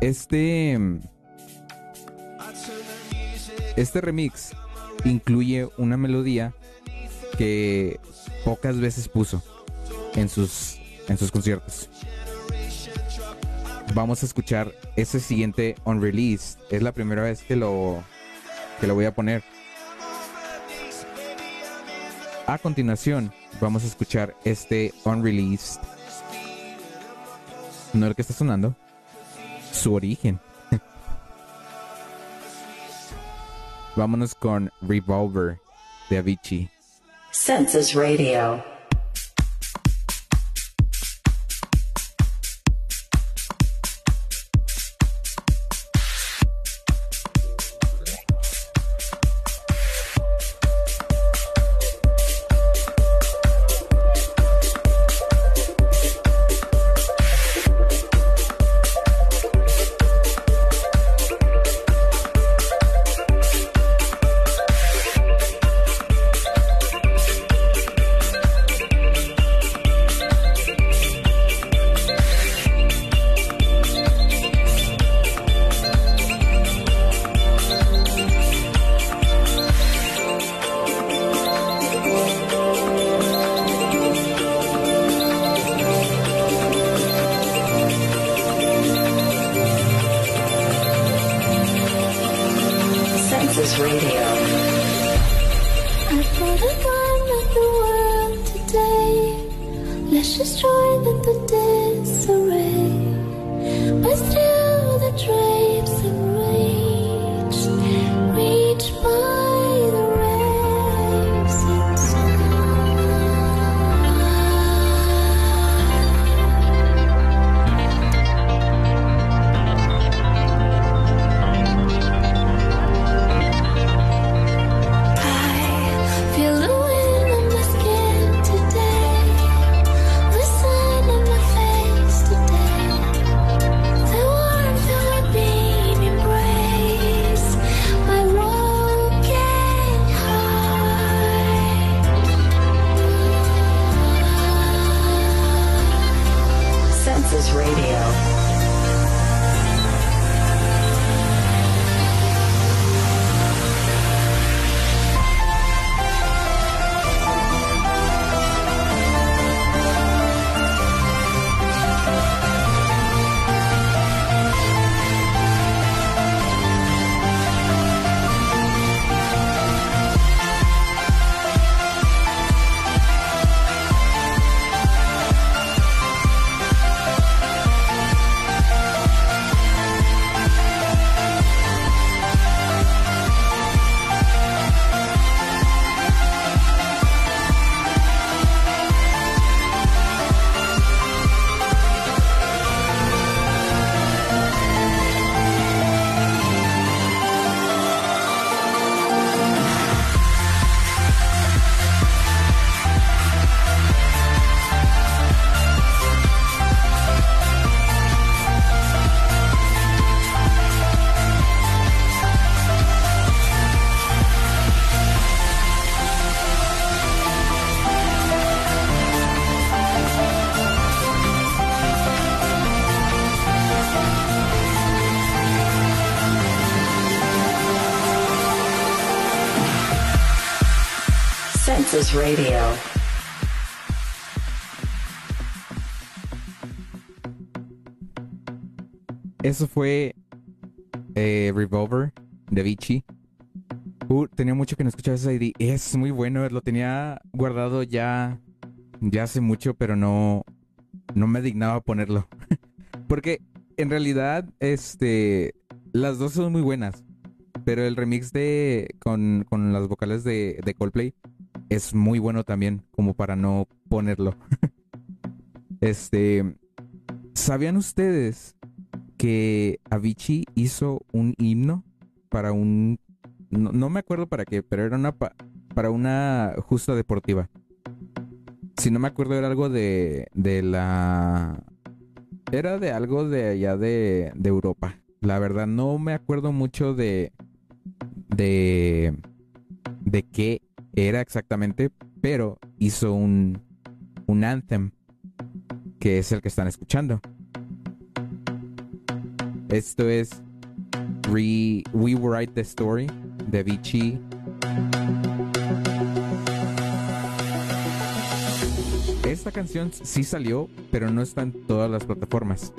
Este. Este remix incluye una melodía que pocas veces puso en sus, en sus conciertos. Vamos a escuchar ese siguiente on release. Es la primera vez que lo, que lo voy a poner. A continuación, vamos a escuchar este unreleased. No el que está sonando. Su origen. [laughs] Vámonos con Revolver de Avicii. Census Radio. Radio. Eso fue eh, Revolver de Avicii. Uh, tenía mucho que no escuchaba ese ID. Es muy bueno, lo tenía guardado ya, ya hace mucho, pero no, no me dignaba ponerlo. [laughs] Porque en realidad, este, las dos son muy buenas. Pero el remix de con, con las vocales de, de Coldplay es muy bueno también, como para no ponerlo. [laughs] este, ¿sabían ustedes que Avicii hizo un himno para un no, no me acuerdo para qué, pero era una pa- para una justa deportiva. Si no me acuerdo era algo de de la era de algo de allá de, de Europa, La verdad no me acuerdo mucho de de de qué era exactamente, pero hizo un un anthem que es el que están escuchando. Esto es We Write the Story de Avicii. Esta canción sí salió, pero no está en todas las plataformas.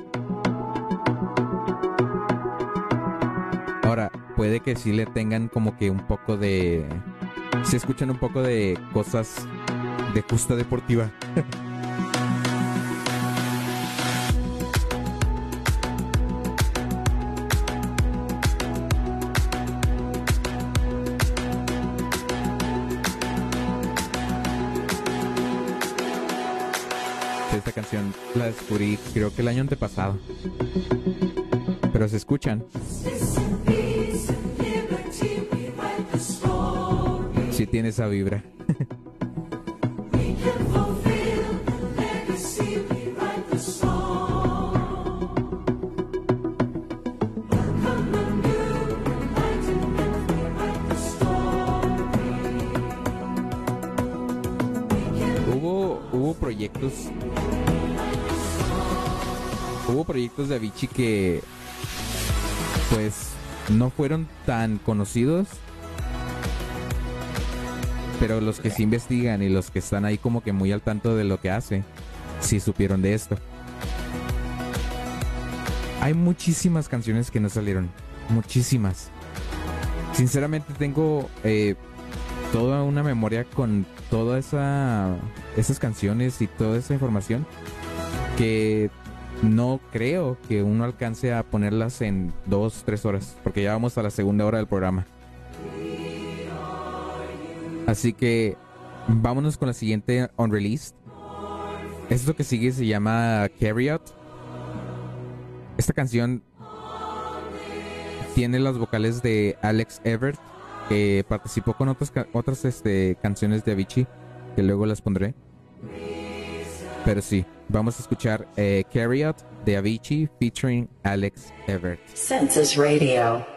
Ahora, puede que sí le tengan como que un poco de... Se escuchan un poco de cosas de justa deportiva. Esta canción la descubrí creo que el año antepasado. Pero se escuchan. Sí tiene esa vibra. Hubo, hubo proyectos. Hubo proyectos de Avicii que pues no fueron tan conocidos. Pero los que sí investigan y los que están ahí como que muy al tanto de lo que hace, sí supieron de esto. Hay muchísimas canciones que no salieron. Muchísimas. Sinceramente tengo eh, toda una memoria con toda esa esas canciones y toda esa información que no creo que uno alcance a ponerlas en dos, tres horas, porque ya vamos a la segunda hora del programa. Así que vámonos con la siguiente unreleased. Esto que sigue se llama Carry Out. Esta canción tiene las vocales de Alex Everett, que participó con otras, otras este, canciones de Avicii, que luego las pondré. Pero sí, vamos a escuchar eh, Carry Out de Avicii featuring Alex Everett. Census Radio.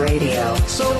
Radio. Sophie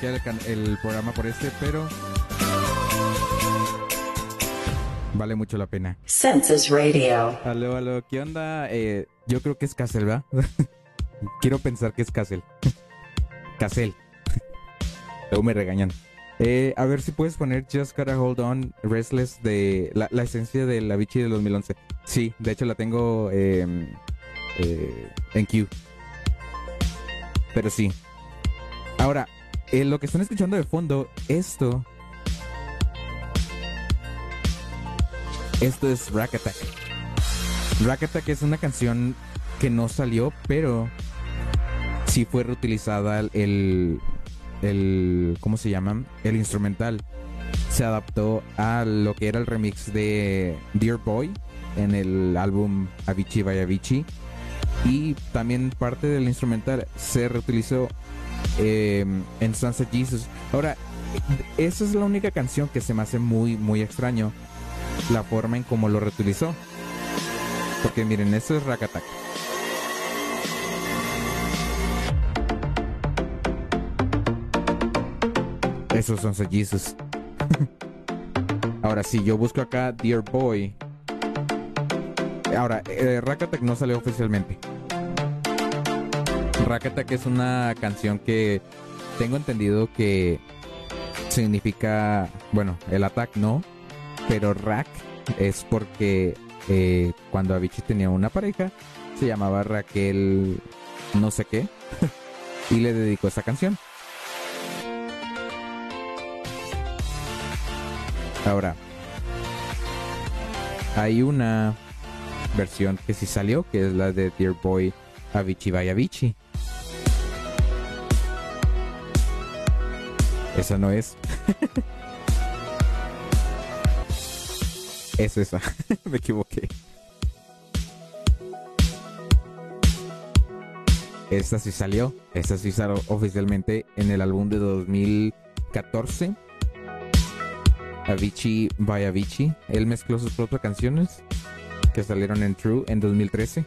bloquear el, can- el programa por este, pero vale mucho la pena. Census Radio. Aló, aló, ¿qué onda? Eh, yo creo que es Casel, ¿verdad? [laughs] Quiero pensar que es Casel. Casel. Luego me regañan. Eh, a ver si puedes poner Just Gotta Hold On Restless de la, la esencia de la Vichy del 2011. Sí, de hecho la tengo eh, eh, en queue. Pero sí. Ahora, eh, lo que están escuchando de fondo, esto. Esto es Rack Attack. Rack Attack es una canción que no salió, pero sí fue reutilizada el, el ¿cómo se llama? El instrumental. Se adaptó a lo que era el remix de Dear Boy en el álbum Avicii by Avicii. Y también parte del instrumental se reutilizó eh, en Sunset Jesus. Ahora, esa es la única canción que se me hace muy, muy extraño. La forma en cómo lo reutilizó. Porque miren, eso es Rack Attack. Esos son Jesus. [laughs] Ahora sí, yo busco acá Dear Boy. Ahora, eh, Rack no salió oficialmente. Rack Attack es una canción que tengo entendido que significa, bueno, el attack no, pero Rack es porque eh, cuando Avicii tenía una pareja, se llamaba Raquel no sé qué, [laughs] y le dedicó esa canción. Ahora, hay una versión que sí salió, que es la de Dear Boy Avicii by Avicii. Esa no es. es esa. [laughs] Me equivoqué. Esta sí salió. Esta sí salió oficialmente en el álbum de 2014. Avicii by Avicii. Él mezcló sus propias canciones que salieron en True en 2013.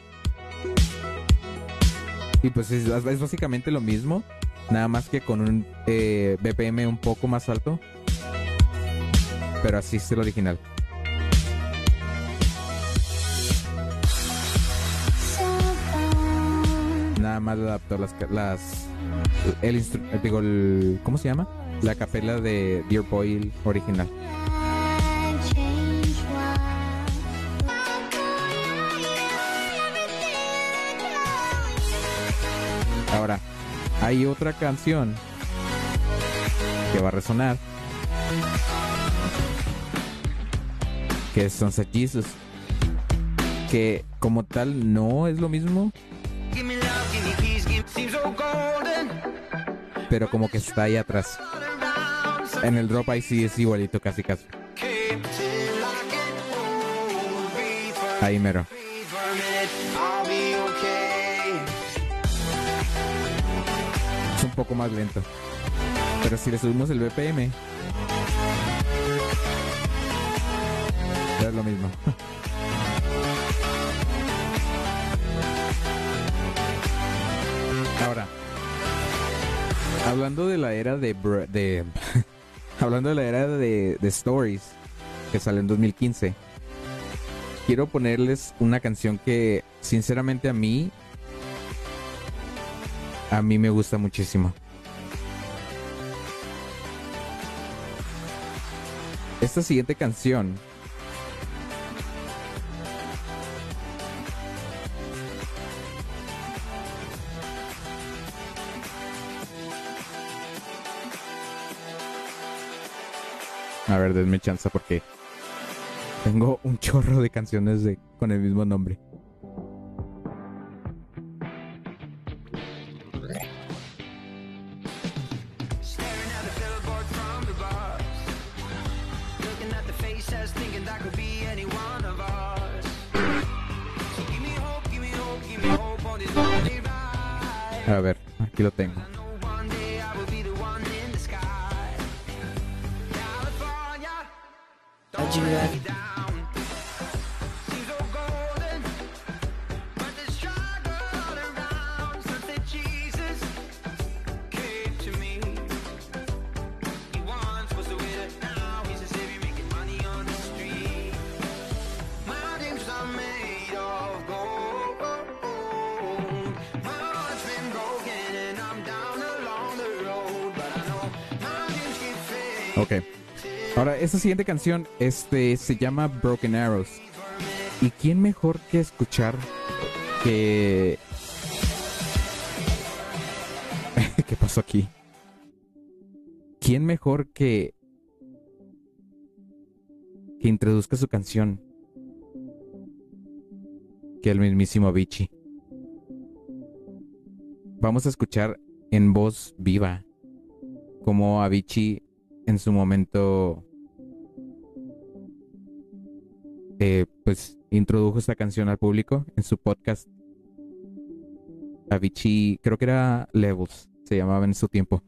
Y pues es, es básicamente lo mismo, nada más que con un eh, BPM un poco más alto. Pero así es el original. Nada más adaptó las, las el, digo, el- ¿cómo se llama? La capela de Dear Boy original. Hay otra canción que va a resonar. Que es Sunset Jesus. Que como tal no es lo mismo. Pero como que está ahí atrás. En el drop ahí sí es igualito casi casi. Ahí mero. Un poco más lento. Pero si le subimos el BPM. Es lo mismo. [laughs] Ahora. Hablando de la era de... de [laughs] hablando de la era de, de Stories. Que salió en 2015. Quiero ponerles una canción que sinceramente a mí a mí me gusta muchísimo. Esta siguiente canción A ver, denme chance porque tengo un chorro de canciones de, con el mismo nombre. A ver, aquí lo tengo. One Ahora, esta siguiente canción este, se llama Broken Arrows. ¿Y quién mejor que escuchar que... [laughs] ¿Qué pasó aquí? ¿Quién mejor que... que introduzca su canción que el mismísimo Avicii? Vamos a escuchar en voz viva como Avicii en su momento eh, pues introdujo esta canción al público en su podcast. Avicii creo que era Levels se llamaba en su tiempo.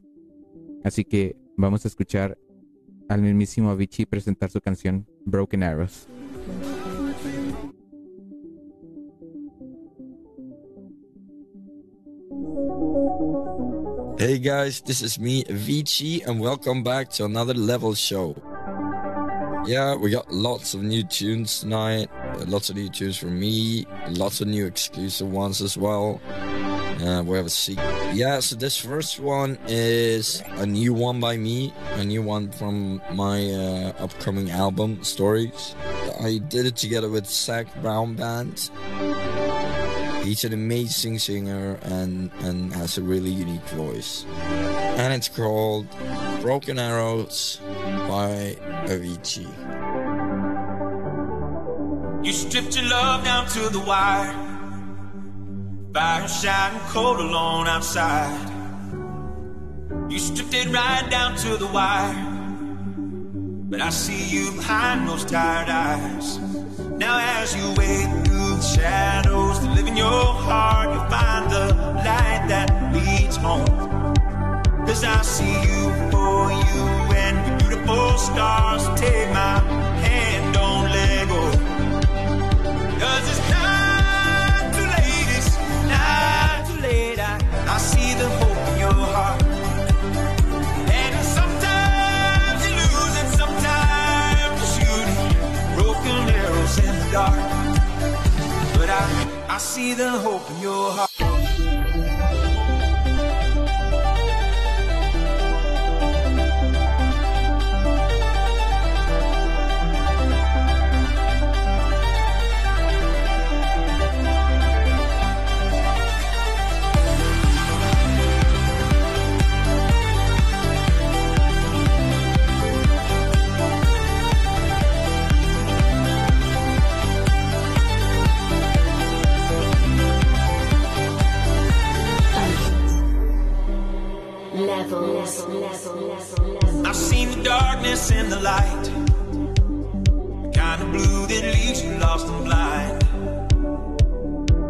Así que vamos a escuchar al mismísimo Avicii presentar su canción Broken Arrows. Hey guys, this is me, Avicii, and welcome back to another level show. Yeah, we got lots of new tunes tonight, lots of new tunes from me, lots of new exclusive ones as well. Uh, we have a. Yeah, so this first one is a new one by me, a new one from my uh, upcoming album, Stories. I did it together with Zach Brown Band. He's an amazing singer and, and has a really unique voice. And it's called Broken Arrows by Avicii. You stripped your love down to the wire. Fire shining cold alone outside. You stripped it right down to the wire. But I see you behind those tired eyes. Now as you wade through the shadows to live in your heart, you'll find the light that leads home. Cause I see you for you and your beautiful stars. Take my hand, don't let go. Cause it's not too late, it's not too late. I, I see the hope in your heart. And sometimes you lose and sometimes you shoot broken arrows in the dark. But I, I see the hope in your heart. Darkness and the light. The kind of blue that leaves you lost and blind.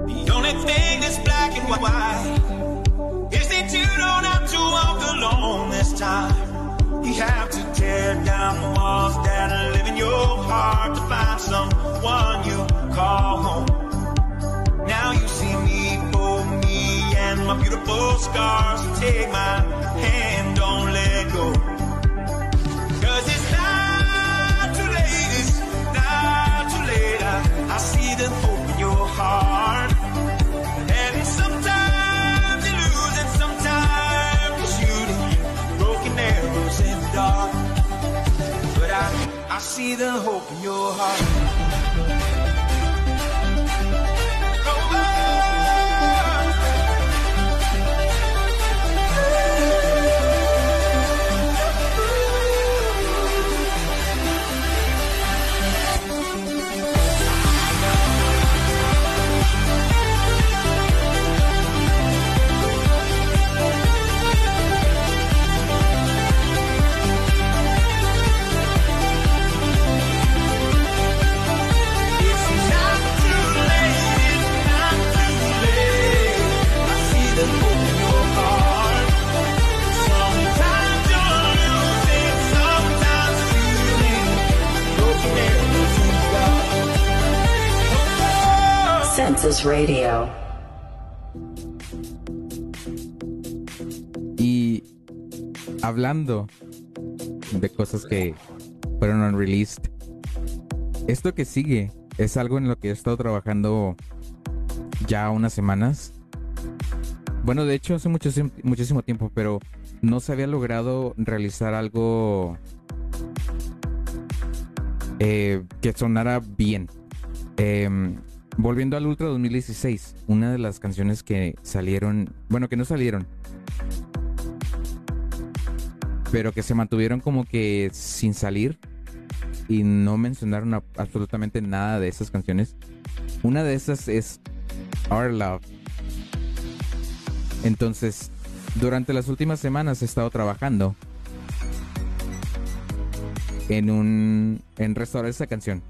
The only thing that's black and white is that you don't have to walk alone this time. You have to tear down the walls that live in your heart to find someone you call home. Now you see me for me and my beautiful scars. Take my hand, don't let go. And sometimes you sometimes broken arrows in dark. But I, I see the hope in your heart. Y hablando de cosas que fueron unreleased, esto que sigue es algo en lo que he estado trabajando ya unas semanas. Bueno, de hecho hace muchísimo, tiempo, pero no se había logrado realizar algo eh, que sonara bien. Em, volviendo al Ultra 2016, una de las canciones que salieron, bueno, que no salieron, pero que se mantuvieron como que sin salir y no mencionaron absolutamente nada de esas canciones. Una de esas es Our Love. Entonces, durante las últimas semanas he estado trabajando en un en restaurar esa canción.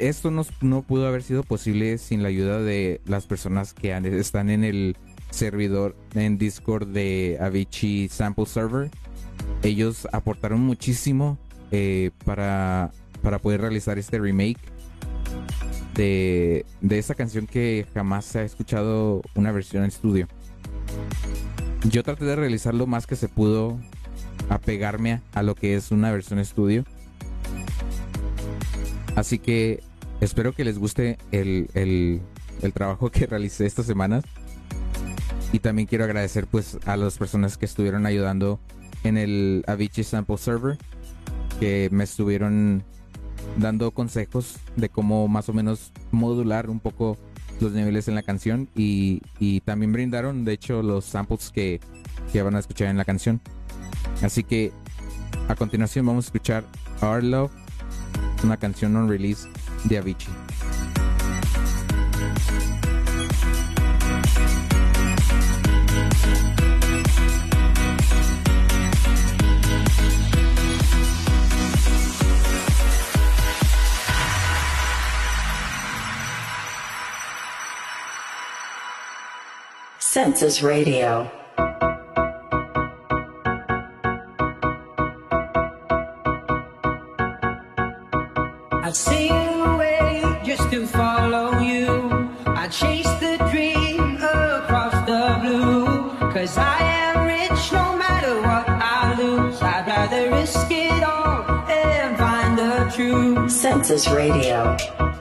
Esto no, no pudo haber sido posible sin la ayuda de las personas que están en el servidor en Discord de Avicii Sample Server. Ellos aportaron muchísimo eh, para, para poder realizar este remake de, de esa canción que jamás se ha escuchado una versión en estudio. Yo traté de realizar lo más que se pudo, apegarme a, a lo que es una versión estudio. Así que espero que les guste el, el- trabajo que realicé estas semanas. Y también quiero agradecer pues a las personas que estuvieron ayudando en el Avicii Sample Server. Que me estuvieron dando consejos de cómo más o menos modular un poco los niveles en la canción. Y, y también brindaron de hecho los samples que, que van a escuchar en la canción. Así que a continuación vamos a escuchar Our Love, una canción on release de Avicii. Census Radio. Truth. Census Radio.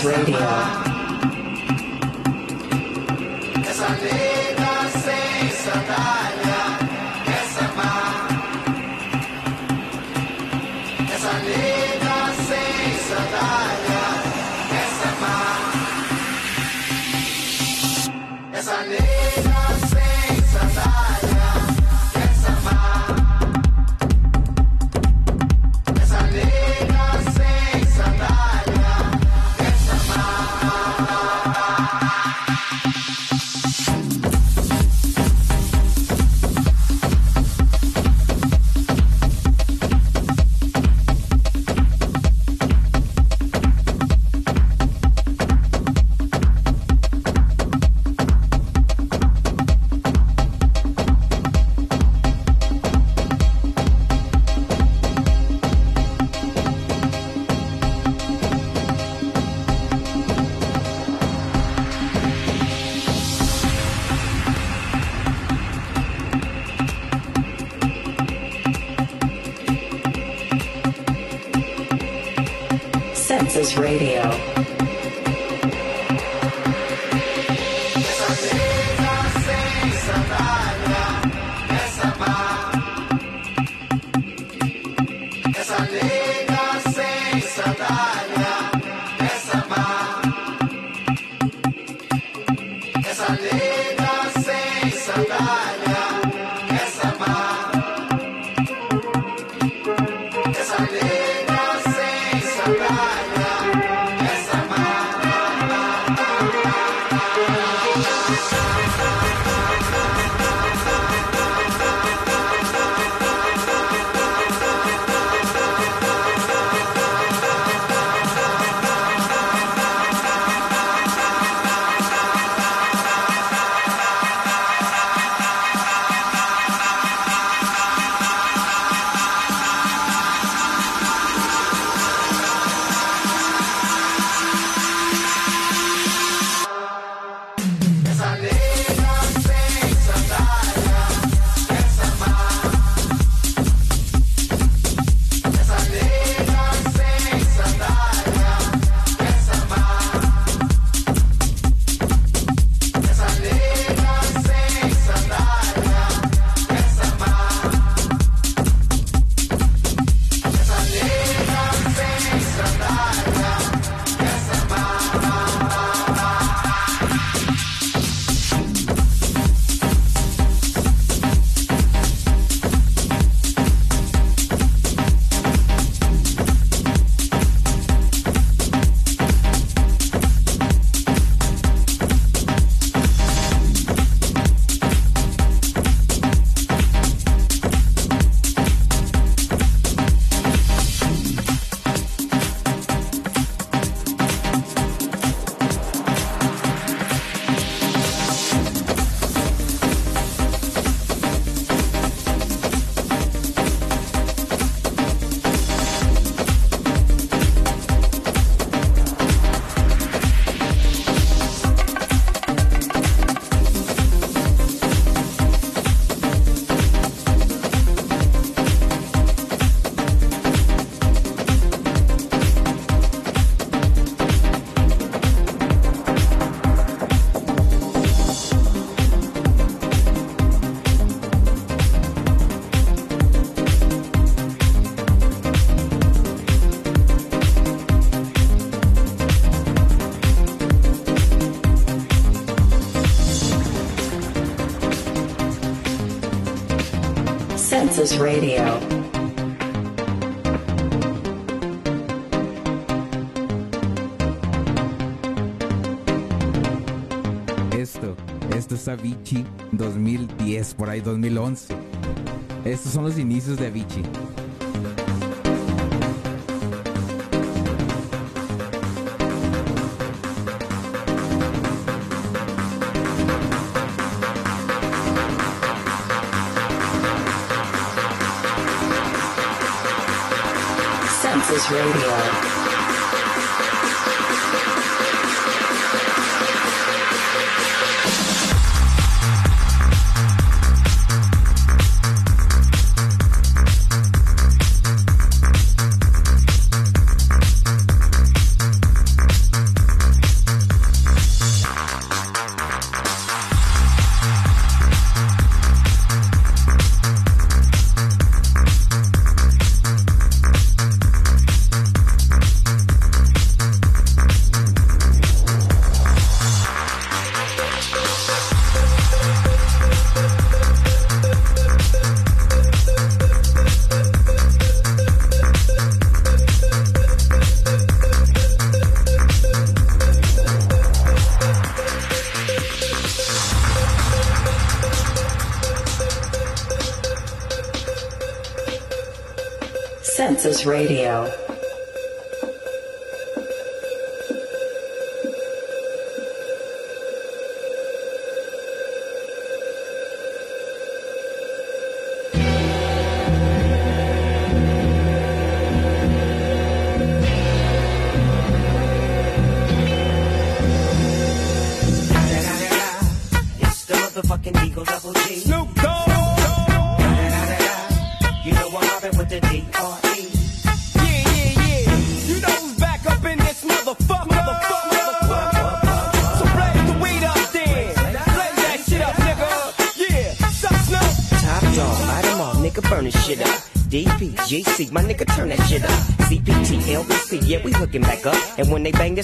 Census Voices Radio. Radio. Esto, esto es Avicii 2010, por ahí 2011. Estos son los inicios de Avicii. Radio. Radio.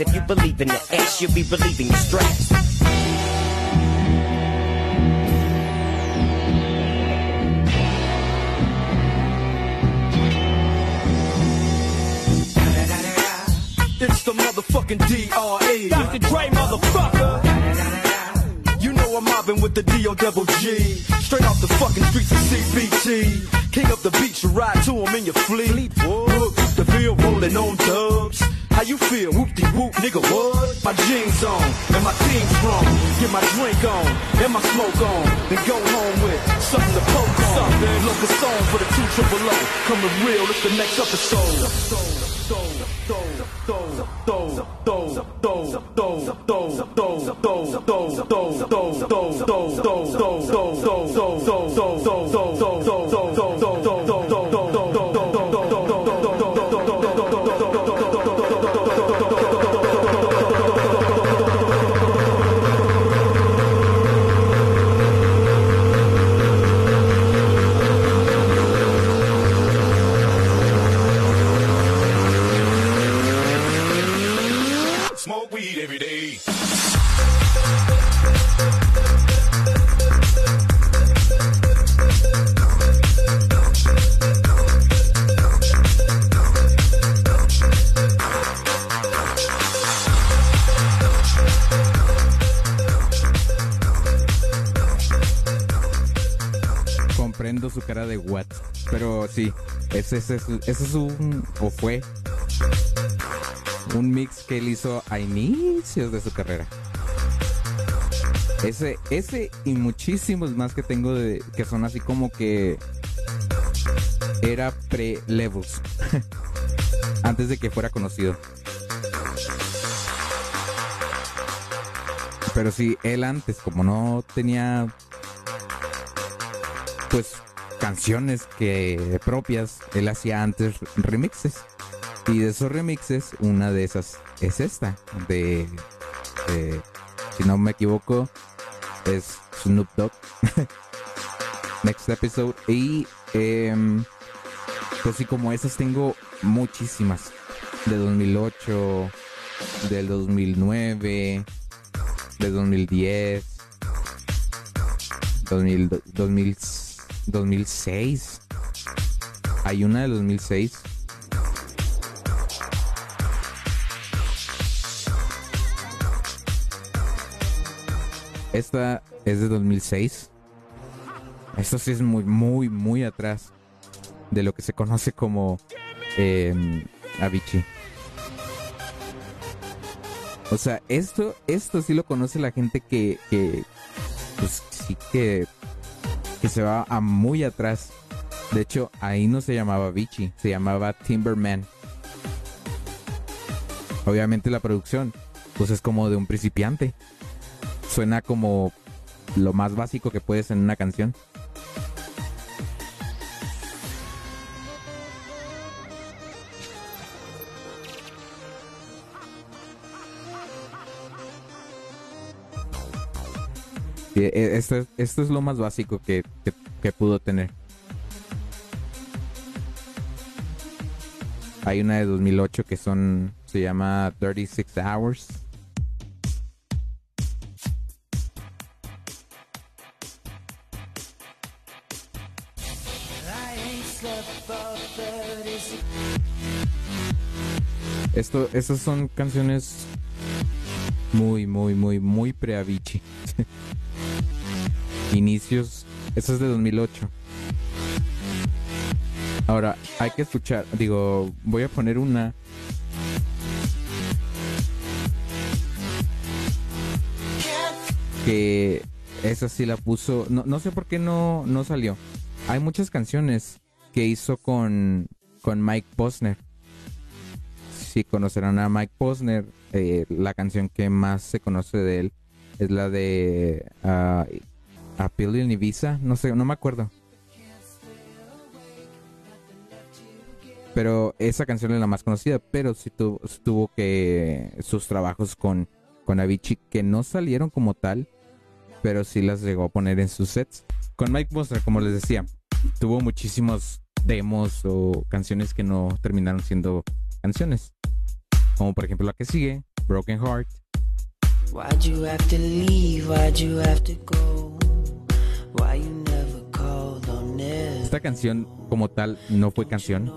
If you believe in the S, you'll be relieving your stress. It's the motherfucking D.R.E. Dr. Dre, motherfucker. You know I'm mobbing with the D.O. double G. Straight off the fucking streets of CBT. King up the beach, you ride to him in your fleet. Look, the field rolling on dubs. You feel? Whoop de whoop, nigga, what? My jeans on, and my team strong. Get my drink on, and my smoke on. Then go home with something to poke on. Something, look a song for the two triple O. Coming real, it's the next episode. Ese, ese es un. o fue. Un mix que él hizo a inicios de su carrera. Ese, ese y muchísimos más que tengo de, que son así como que era pre-levels. [laughs] Antes de que fuera conocido. Pero sí, él antes, como no tenía pues canciones que propias, él hacía antes remixes. Y de esos remixes, una de esas es esta, de, si no me equivoco, es Snoop Dogg. [laughs] Next episode. Y em, pues sí, como esas tengo muchísimas. De 2008, del 2009, de 2010, 2000, 2000, 2006. Hay una de 2006. Esta es de 2006. Esto sí es muy, muy, muy atrás de lo que se conoce como eh, Avicii. O sea, esto, esto sí lo conoce la gente que, que pues sí que, que se va a muy atrás. De hecho, ahí no se llamaba Avicii, se llamaba Timberman. Obviamente la producción, pues es como de un principiante. Suena como lo más básico que puedes en una canción. E- Esto, es- esto es lo más básico que, que- que pudo tener. Hay una de 2008 que son, se llama 36 Hours. Esto, estas son canciones muy, muy, muy, muy pre-Avicii. [laughs] Inicios, eso es de 2008. Ahora, hay que escuchar, digo, voy a poner una. Que esa sí la puso, no, no sé por qué no, no salió. Hay muchas canciones que hizo con, con Mike Posner. Si conocerán a Mike Posner, eh, la canción que más se conoce de él es la de ah, A Pill in Ibiza, no sé, no me acuerdo. Pero esa canción es la más conocida, pero sí tuvo, que sus trabajos con, con Avicii que no salieron como tal, pero sí las llegó a poner en sus sets. Con Mike Posner, como les decía, tuvo muchísimos demos o canciones que no terminaron siendo canciones. Como por ejemplo la que sigue, Broken Heart. Why'd you have to leave? Why'd you have to go? Esta canción como tal no fue canción,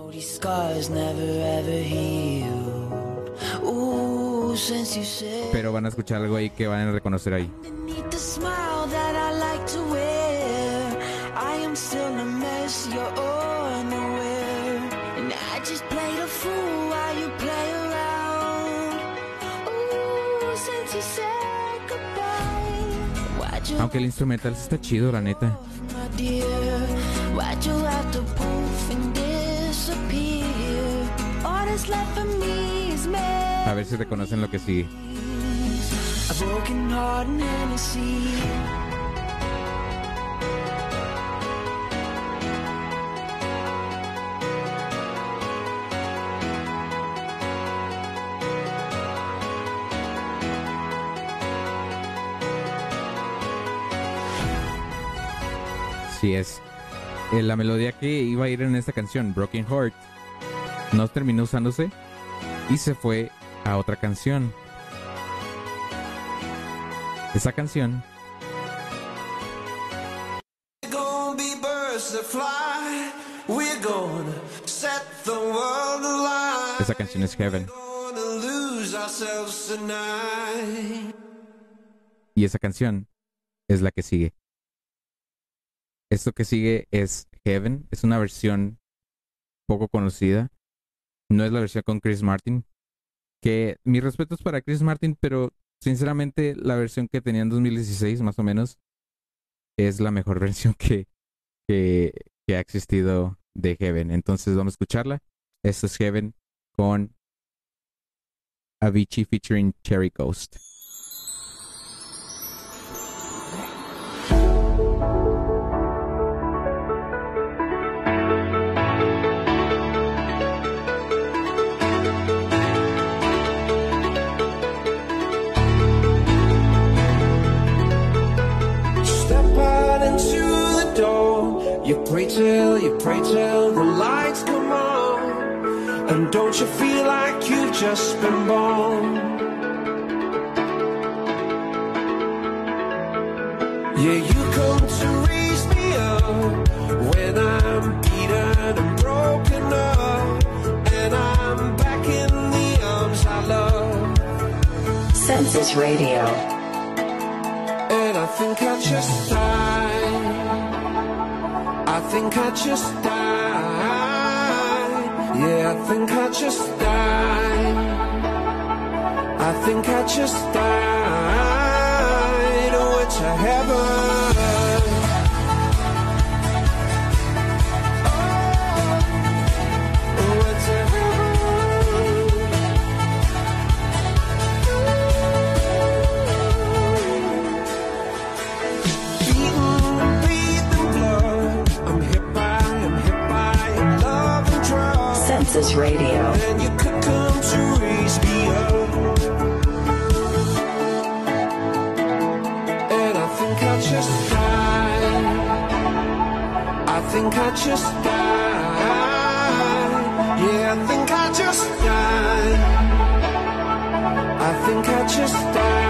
pero van a escuchar algo ahí que van a reconocer ahí. Aunque el instrumental está chido, la neta. A ver si reconocen lo que sigue. A broken heart and Hennessy. Sí es. Eh, la melodía que iba a ir en esta canción, Broken Heart, no terminó usándose y se fue a otra canción. Esa canción esa canción es Heaven y esa canción es la que sigue. Esto que sigue es Heaven, es una versión poco conocida. No es la versión con Chris Martin. Que mis respetos para Chris Martin, pero sinceramente la versión que tenía en 2016 más o menos es la mejor [laughs] versión que, ha existido de Heaven. Entonces vamos a escucharla. Esto es Heaven con Avicii featuring Cherry Ghost. You pray till, you pray till the lights come on. And don't you feel like you've just been born? Yeah, you come to raise me up when I'm beaten and broken up. And I'm back in the arms I love. Census Radio. And I think I just died. I think I just died. Yeah, I think I just died. I think I just died. Oh, it's a heaven. Just died. I think I just died. Yeah, I think I just died. I think I just died.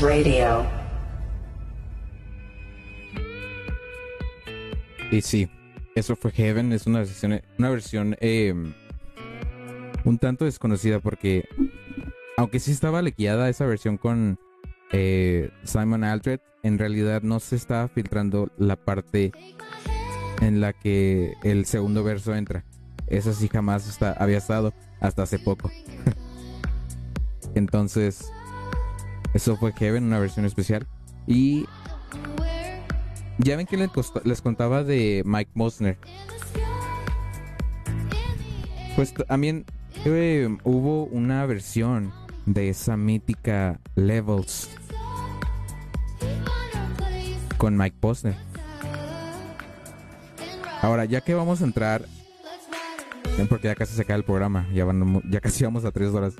Radio. Y sí, eso fue Heaven, es una versión, una versión eh, un tanto desconocida porque, aunque sí estaba lequeada esa versión con eh, Simon Aldred, en realidad no se estaba filtrando la parte en la que el segundo verso entra. Esa sí jamás está, había estado hasta hace poco. [laughs] Entonces, eso fue Heaven, una versión especial. Y ya ven que les, costa- les contaba de Mike Mosner. Pues también eh, hubo una versión de esa mítica Levels con Mike Posner. Ahora, ya que vamos a entrar, porque ya casi se acaba el programa, ya, van- ya casi vamos a tres horas.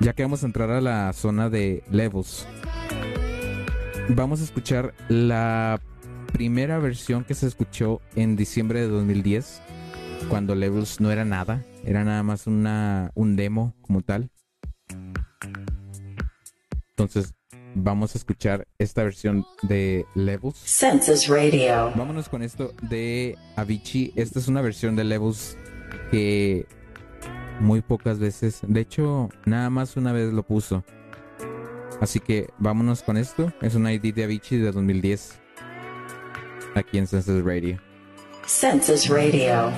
Ya que vamos a entrar a la zona de Levels, vamos a escuchar la primera versión que se escuchó en diciembre de 2010, cuando Levels no era nada, era nada más una, un demo como tal. Entonces, vamos a escuchar esta versión de Levels. Census Radio. Vámonos con esto de Avicii. Esta es una versión de Levels que muy pocas veces, de hecho, nada más una vez lo puso. Así que vámonos con esto. Es un ID de Avicii de 2010. Aquí en Census Radio. Census Radio.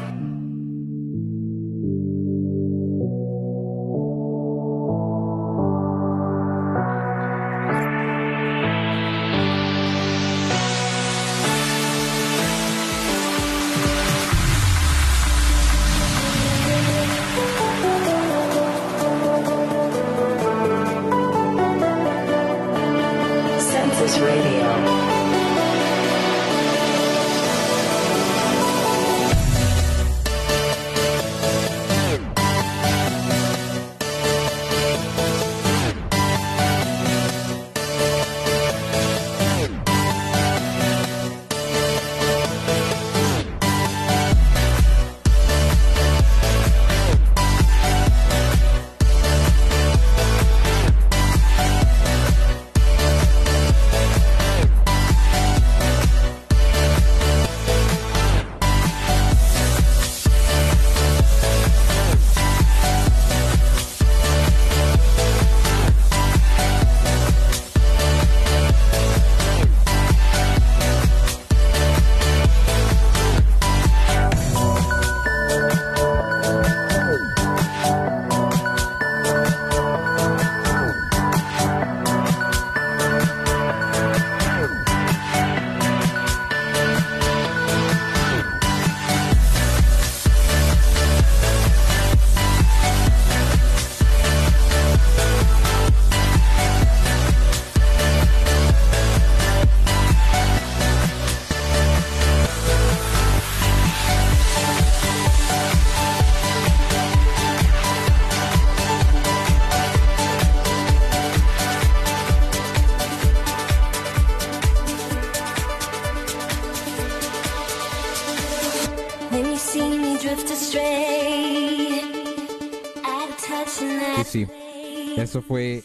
Eso fue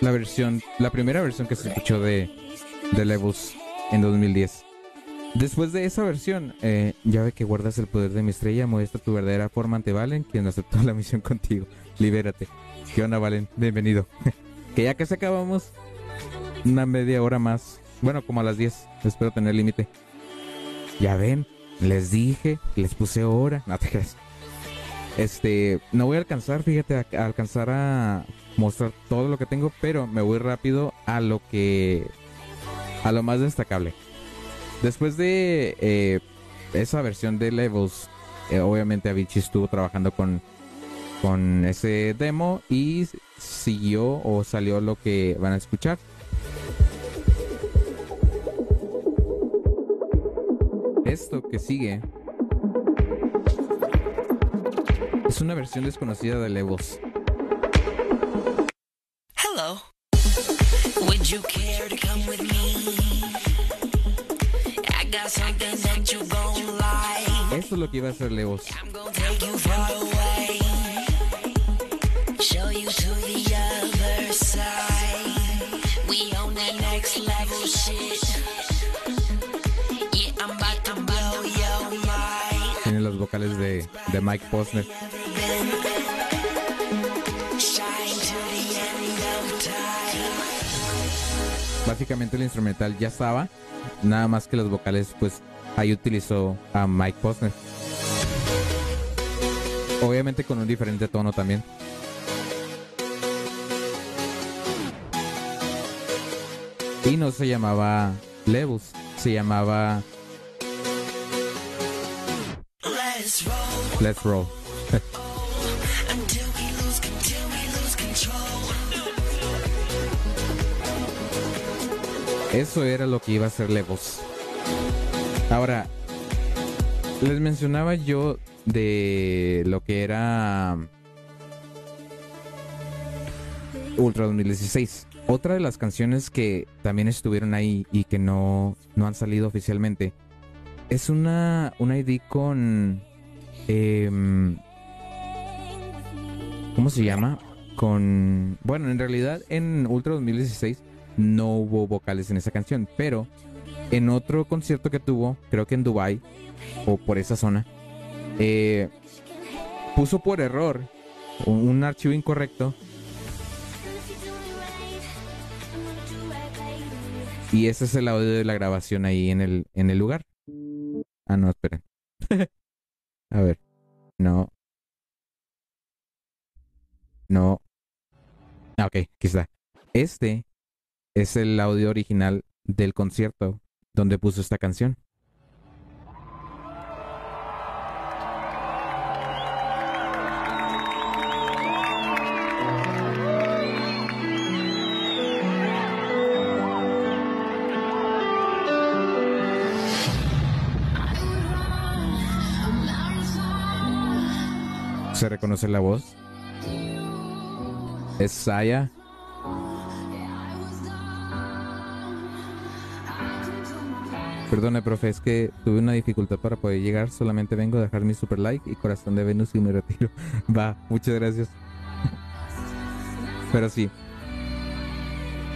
la versión, la primera versión que se escuchó de, de Levels en 2010. Después de esa versión, eh, ya ve que guardas el poder de mi estrella, muestra tu verdadera forma ante Valen, quien aceptó la misión contigo. Libérate. ¿Qué onda, Valen? Bienvenido. [laughs] que ya que se acabamos, una media hora más. Bueno, como a las 10. Espero tener límite. Ya ven, les dije, les puse hora. No te creas. Este, no voy a alcanzar, fíjate, a, alcanzar a mostrar todo lo que tengo, pero me voy rápido a lo que, a lo más destacable. Después de eh, esa versión de Levels, eh, obviamente Avicii estuvo trabajando con, con ese demo y siguió o salió lo que van a escuchar. Esto que sigue es una versión desconocida de Levels. Hello. Would you care to come with me? I got something that you gon' like. Esto es lo que iba a hacer Levels. Take you far away. Show you to the other side. We on that next level shit. Yeah, I'm about to blow your mind. Tiene los vocales de, de Mike Posner. Básicamente el instrumental ya estaba, nada más que los vocales, pues ahí utilizó a Mike Posner. Obviamente con un diferente tono también. Y no se llamaba Levels, se llamaba Let's roll [laughs] Eso era lo que iba a ser Levels. Ahora, les mencionaba yo de lo que era Ultra 2016. Otra de las canciones que también estuvieron ahí y que no, no han salido oficialmente es una, una ID con... em, ¿Cómo se llama? Con... Bueno, en realidad en Ultra 2016 no hubo vocales en esa canción, pero en otro concierto que tuvo, creo que en Dubai o por esa zona, eh, puso por error un, archivo incorrecto y ese es el audio de la grabación ahí en el en el lugar. Ah, no, esperen. [laughs] A ver. No. No. Ah, ok, aquí está. Este es el audio original del concierto donde puso esta canción. ¿Se reconoce la voz? Es Saya. Perdone, profe, es que tuve una dificultad para poder llegar. Solamente vengo a dejar mi super like y corazón de Venus y me retiro. [laughs] Va, muchas gracias. Pero sí.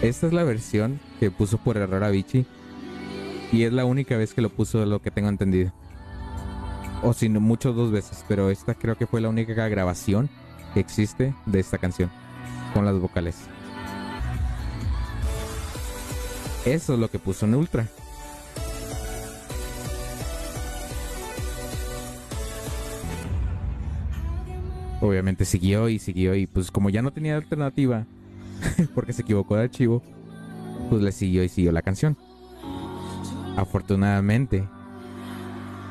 Esta es la versión que puso por error a Vichy. Y es la única vez que lo puso lo que tengo entendido. O si no, mucho dos veces. Pero esta creo que fue la única grabación que existe de esta canción. Con las vocales. Eso es lo que puso en Ultra. Obviamente siguió y siguió y pues como ya no tenía alternativa, [laughs] porque se equivocó de archivo, pues le siguió y siguió la canción. Afortunadamente,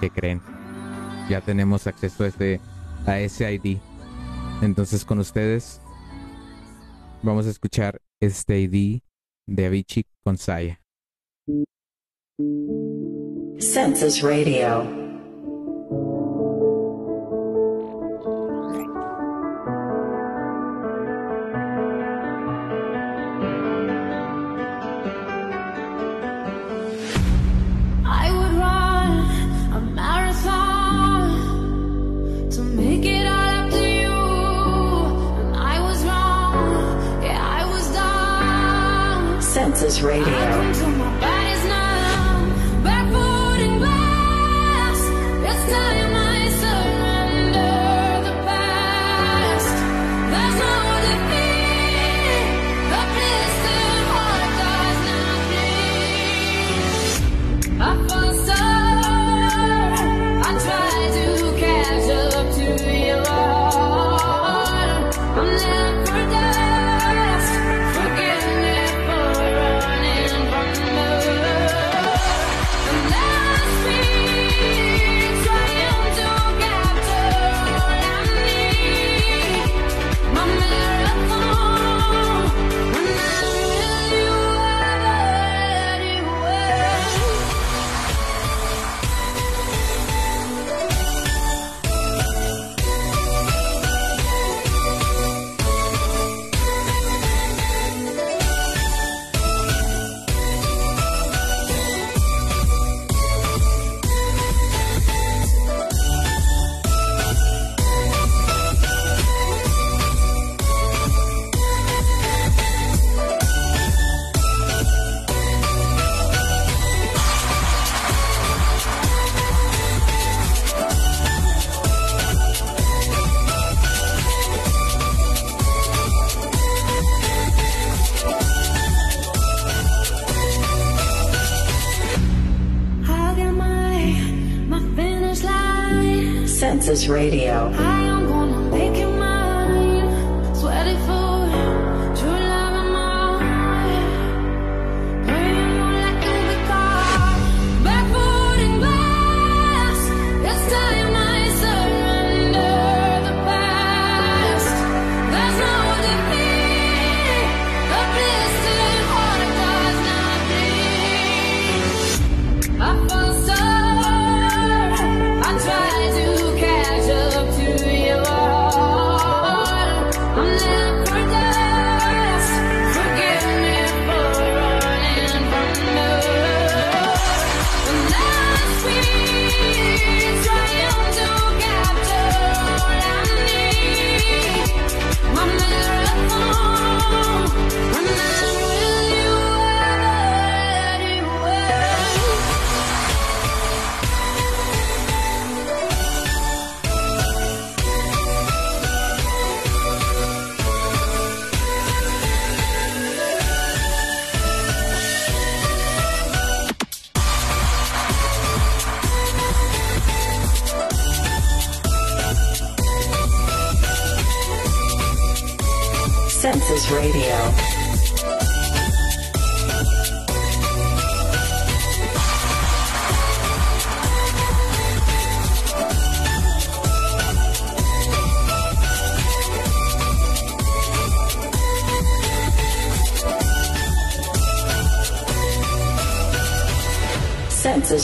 ¿qué creen? Ya tenemos acceso a, este, a ese ID. Entonces con ustedes vamos a escuchar este ID de Avicii con Saya. Census Radio. Radio. Radio.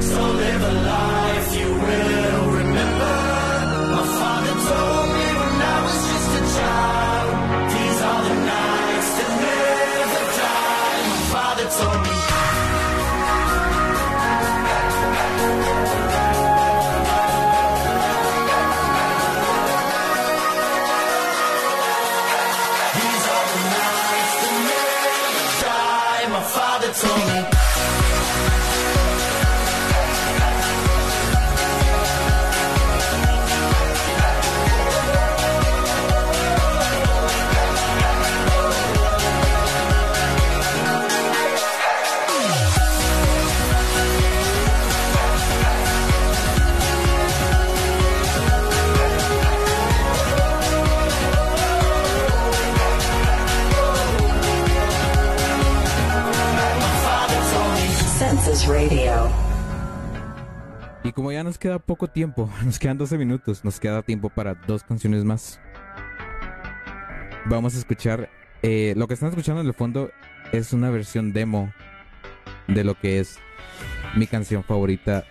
So live a life you will remember. My father told me when I was just a child. Radio. Y como ya nos queda poco tiempo, [laughs] nos quedan 12 minutos, nos queda tiempo para dos canciones más. Vamos a escuchar, eh, lo que están escuchando en el fondo es una versión demo de lo que es mi canción favorita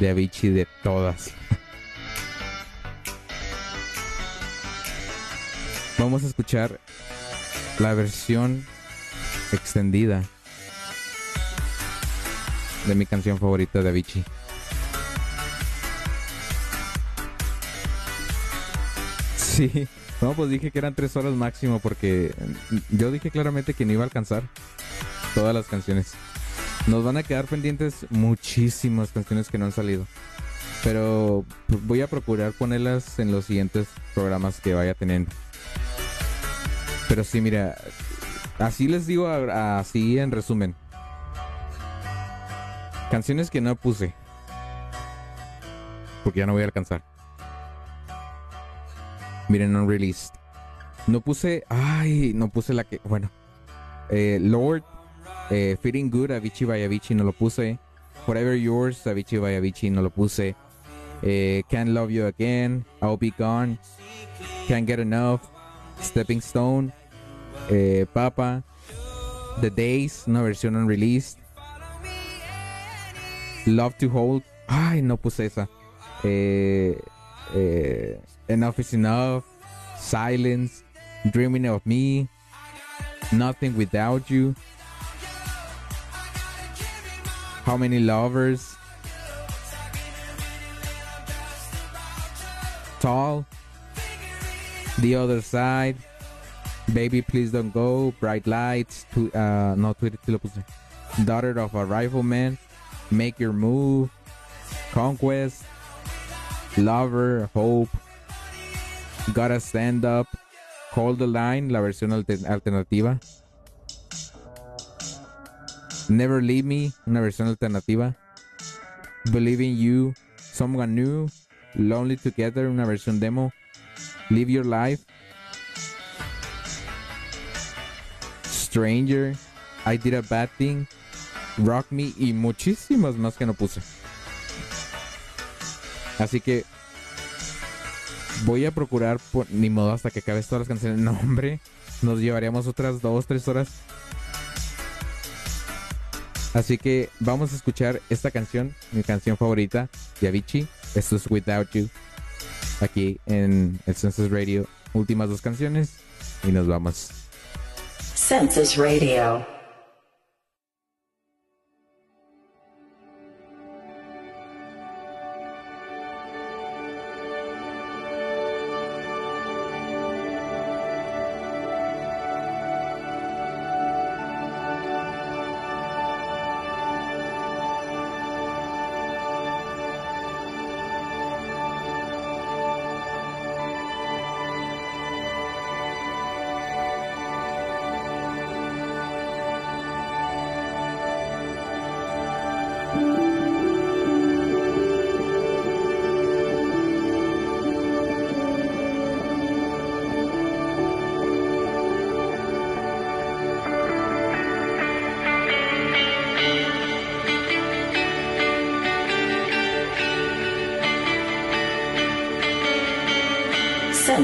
de Avicii de todas. [laughs] Vamos a escuchar la versión extendida de mi canción favorita de Avicii. Sí, no, pues dije que eran tres horas máximo porque yo dije claramente que no iba a alcanzar todas las canciones. Nos van a quedar pendientes muchísimas canciones que no han salido. Pero voy a procurar ponerlas en los siguientes programas que vaya teniendo. Pero sí, mira, así les digo así en resumen. Canciones que no puse. Porque ya no voy a alcanzar. Miren, unreleased. No puse. Ay, no puse la que. Bueno. Eh, Lord. eh, Feeling Good, Avicii by Avicii, no lo puse. Forever Yours, Avicii by Avicii, no lo puse. Eh, Can't Love You Again, I'll Be Gone. Can't Get Enough. Stepping Stone. eh, Papa. The Days, una versión unreleased. Love to Hold. Ay, no puse esa. Eh, eh, enough is Enough. Silence. Dreaming of Me. Nothing Without You. How Many Lovers. Tall. The Other Side. Baby Please Don't Go. Bright Lights. Tu- uh, no, Twitter. Daughter of a Rifleman. Make Your Move, Conquest, Lover, Hope, Gotta Stand Up, Hold the Line, la versión alter- alternativa. Never Leave Me, una versión alternativa. Believe in You, Someone New, Lonely Together, una versión demo. Live Your Life. Stranger, I Did a Bad Thing. Rock Me y muchísimas más que no puse. Así que voy a procurar, por, ni modo hasta que acabe todas las canciones. No, hombre, nos llevaríamos otras dos, tres horas. Así que vamos a escuchar esta canción, mi canción favorita de Avicii. Esto es Without You. Aquí en el Census Radio. Últimas dos canciones y nos vamos. Census Radio.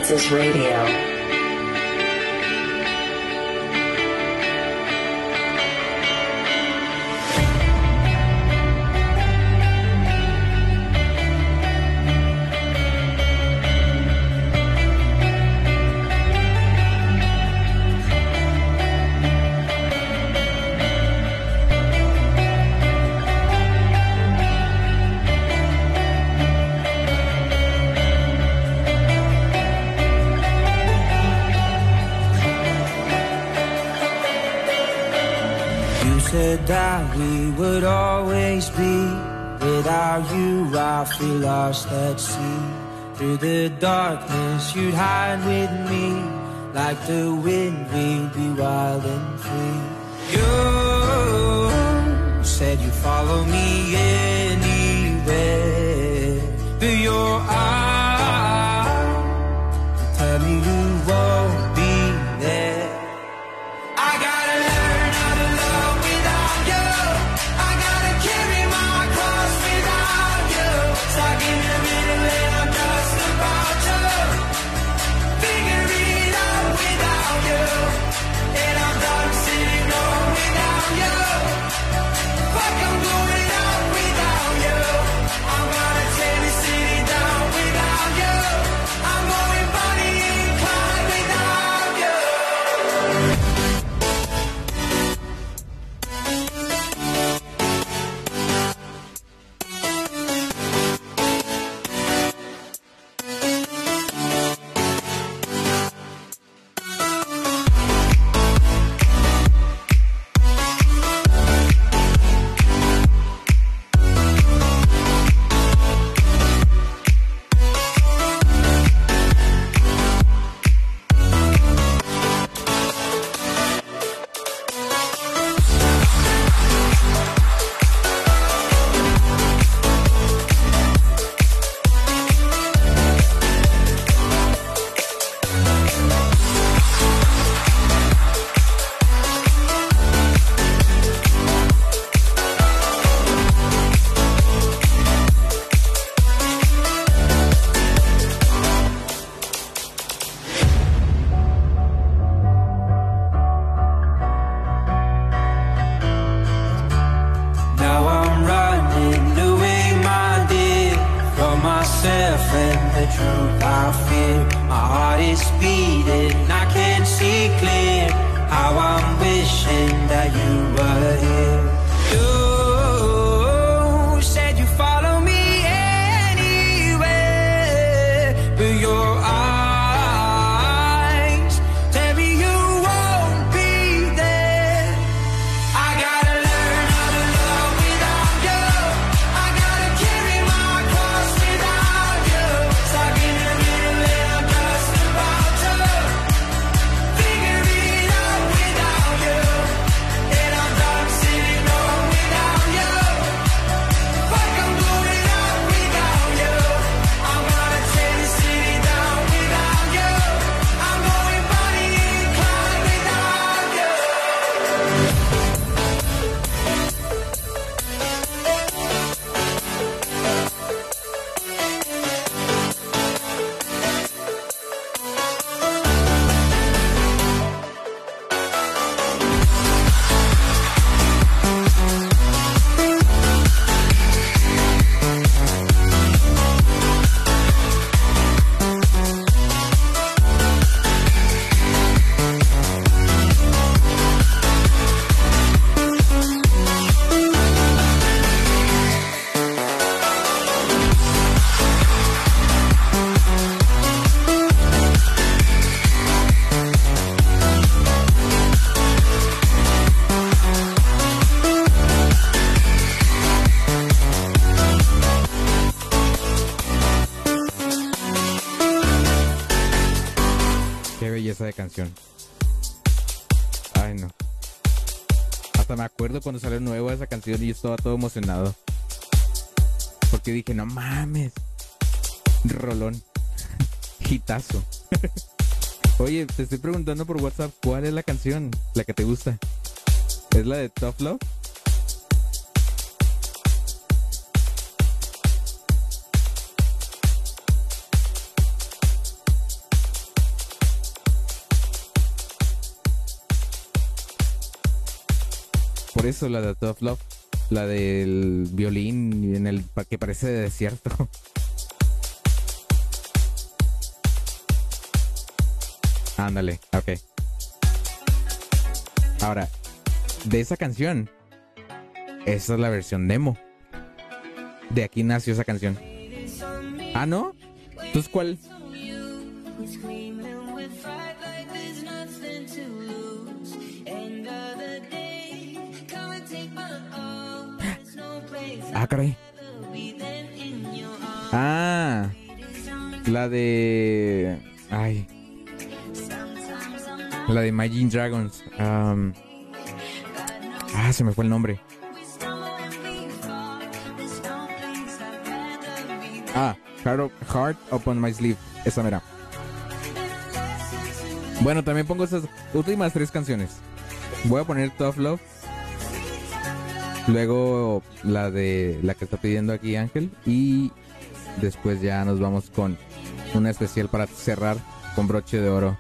Census Radio. like the wind. Hasta me acuerdo cuando salió nueva esa canción y yo estaba todo emocionado. Porque dije, no mames. Rolón. [laughs] gitazo [laughs] Oye, te estoy preguntando por WhatsApp, ¿cuál es la canción? La que te gusta. ¿Es la de Tough Love? eso la de Tough Love. La del violín en el que parece de desierto. [laughs] Ándale, ok. Ahora, de esa canción, esa es la versión demo. De aquí nació esa canción. Ah, ¿no? ¿Tú cuál? Ah, caray. Ah, la de. Ay. La de Imagine Dragons. Um, ah, se me fue el nombre. Ah, Heart Upon My Sleeve. Esa mera. Bueno, también pongo esas últimas tres canciones. Voy a poner Tough Love. Luego la de la que está pidiendo aquí Ángel. Y después ya nos vamos con una especial para cerrar con broche de oro.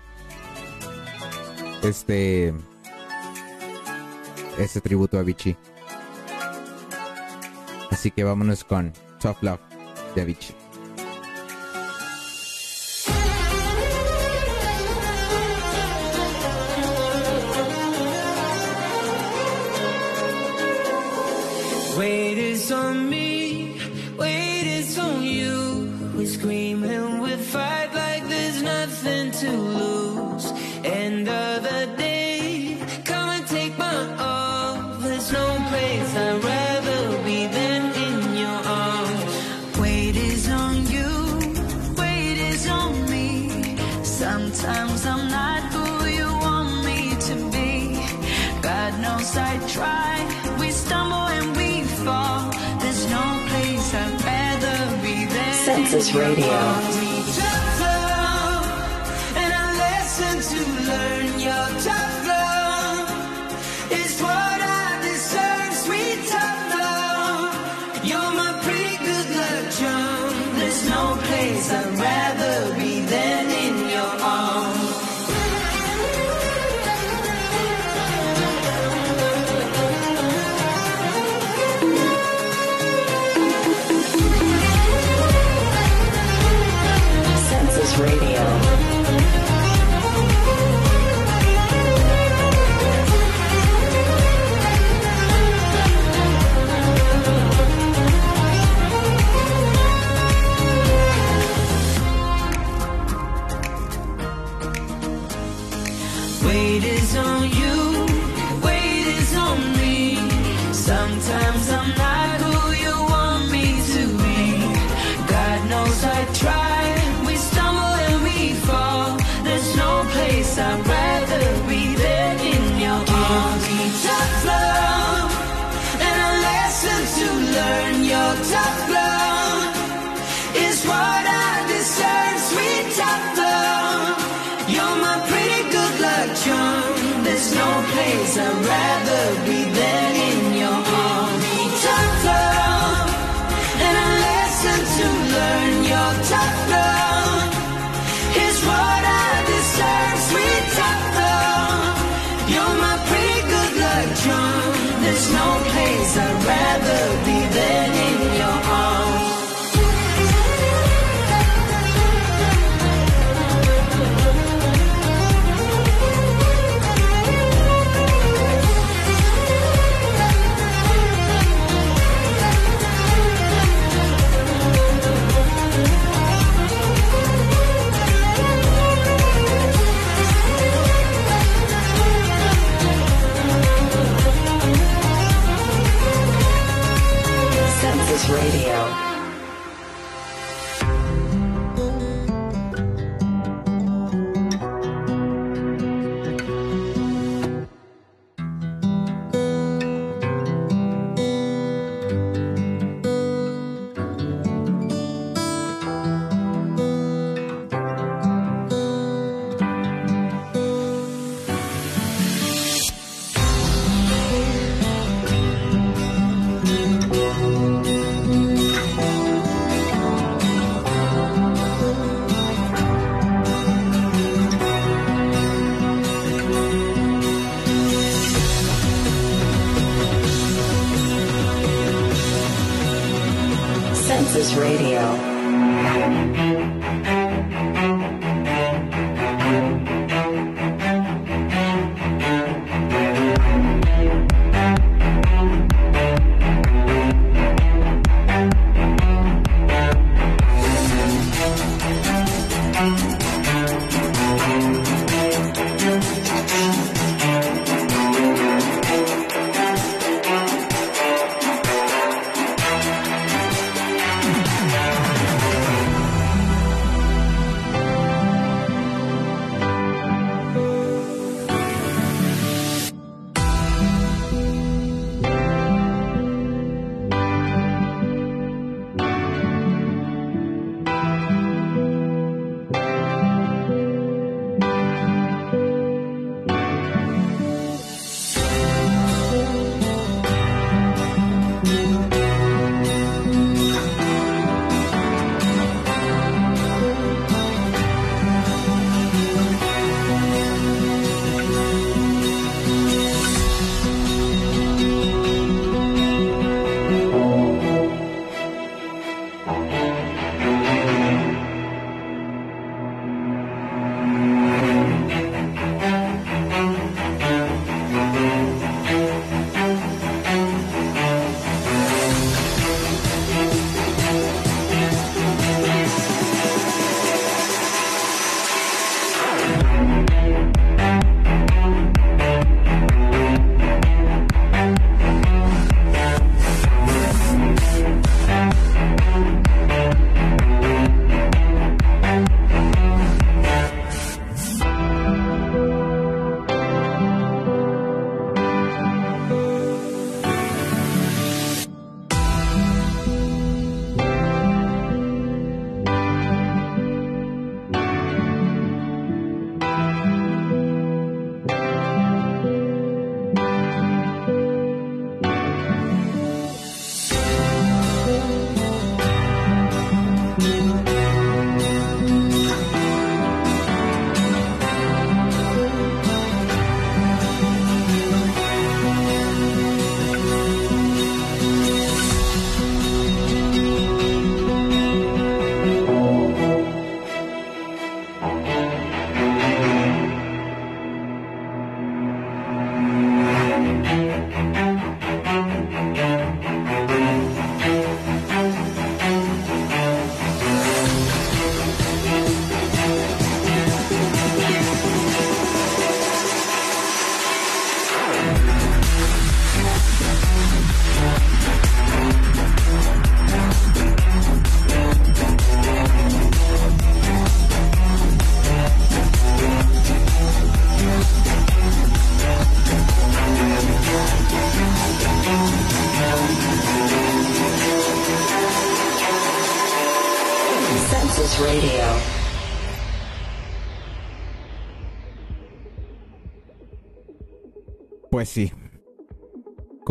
Este. Este tributo a Vichy. Así que vámonos con Tough Love de Avicii. is on me, wait It's on you. We scream and we fight like there's nothing to lose. This Radio.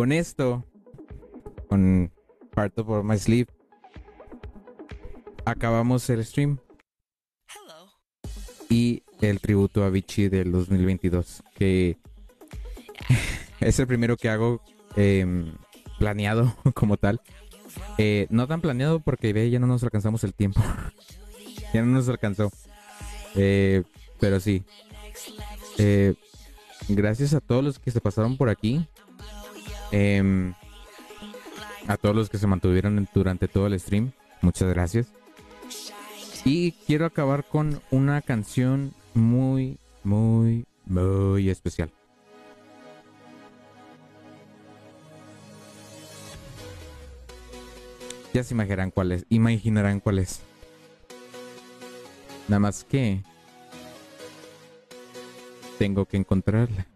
Con esto, con Part of My Sleep, acabamos el stream. Y el tributo a Vichy del 2022, que [laughs] es el primero que hago em, planeado [laughs] como tal. Eh, no tan planeado porque ve, ya no nos alcanzamos el tiempo. [laughs] ya no nos alcanzó. Eh, pero sí. Eh, gracias a todos los que se pasaron por aquí. Em, a todos los que se mantuvieron durante todo el stream. Muchas gracias. Y quiero acabar con una canción muy, muy, muy especial. Ya se imaginarán cuál es. Imaginarán cuál es. Nada más que tengo que encontrarla.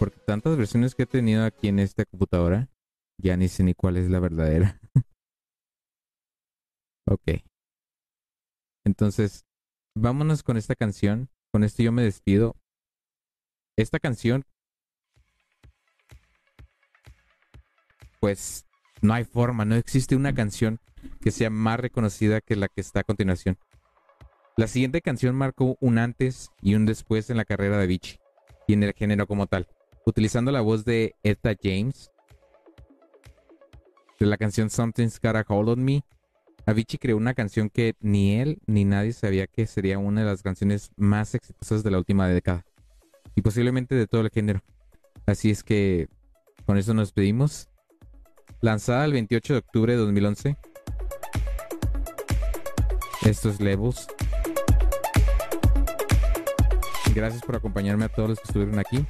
Porque tantas versiones que he tenido aquí en esta computadora, ya ni sé ni cuál es la verdadera. [laughs] ok. Entonces, vámonos con esta canción. Con esto yo me despido. Esta canción, pues no hay forma, no existe una canción que sea más reconocida que la que está a continuación. La siguiente canción marcó un antes y un después en la carrera de Vichy y en el género como tal, utilizando la voz de Etta James de la canción Something's Got a Hold on Me. Avicii creó una canción que ni él ni nadie sabía que sería una de las canciones más exitosas de la última década y posiblemente de todo el género. Así es que con eso nos despedimos. Lanzada el 28 de octubre de 2011. Estos Levels. Gracias por acompañarme a todos los que estuvieron aquí.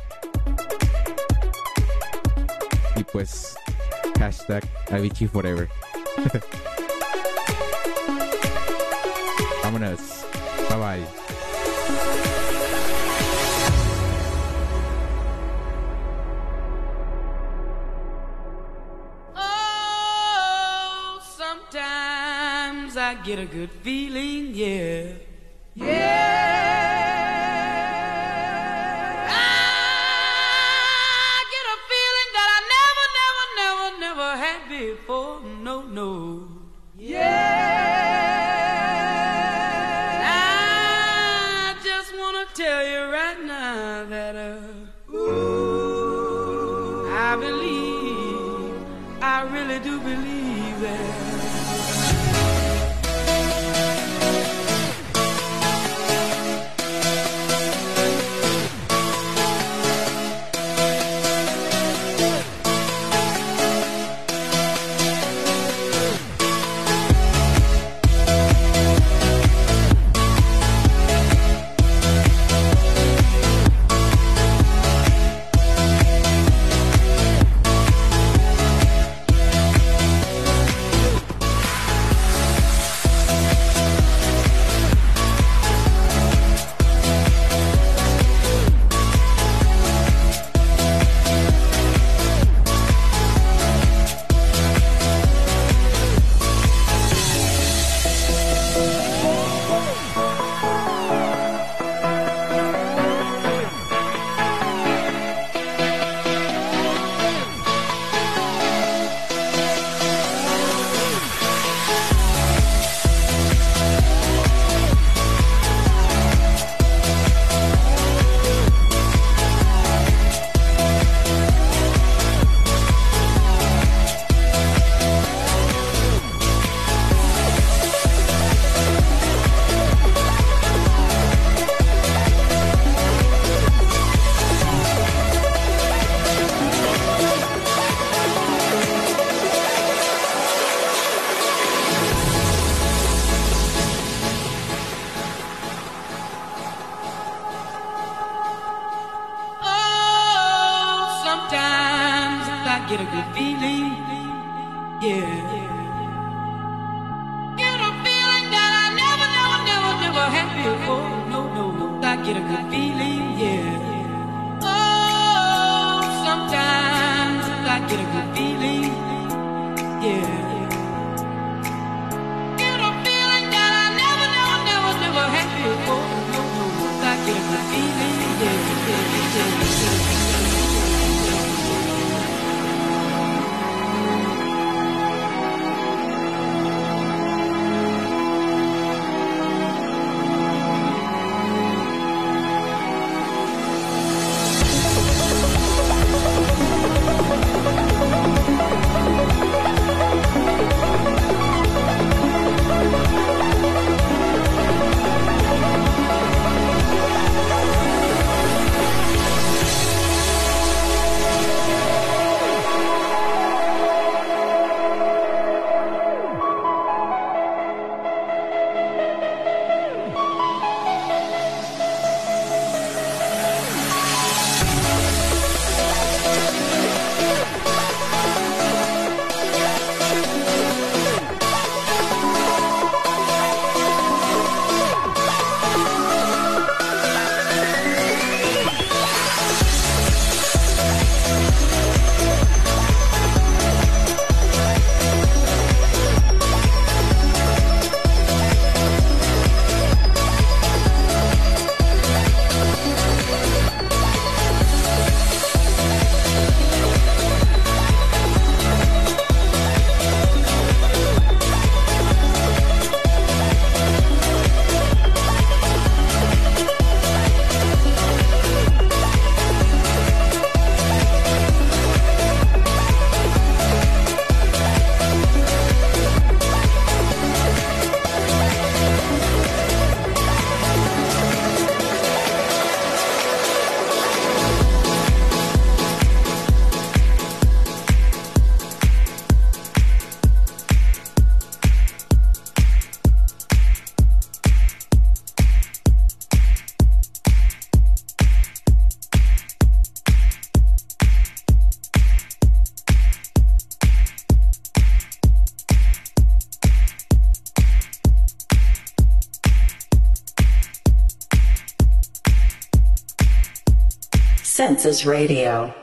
Pues, hashtag Avicii Forever. [laughs] Vámonos. Bye bye. Oh, sometimes I get a good feeling, yeah. Yeah. Census Radio.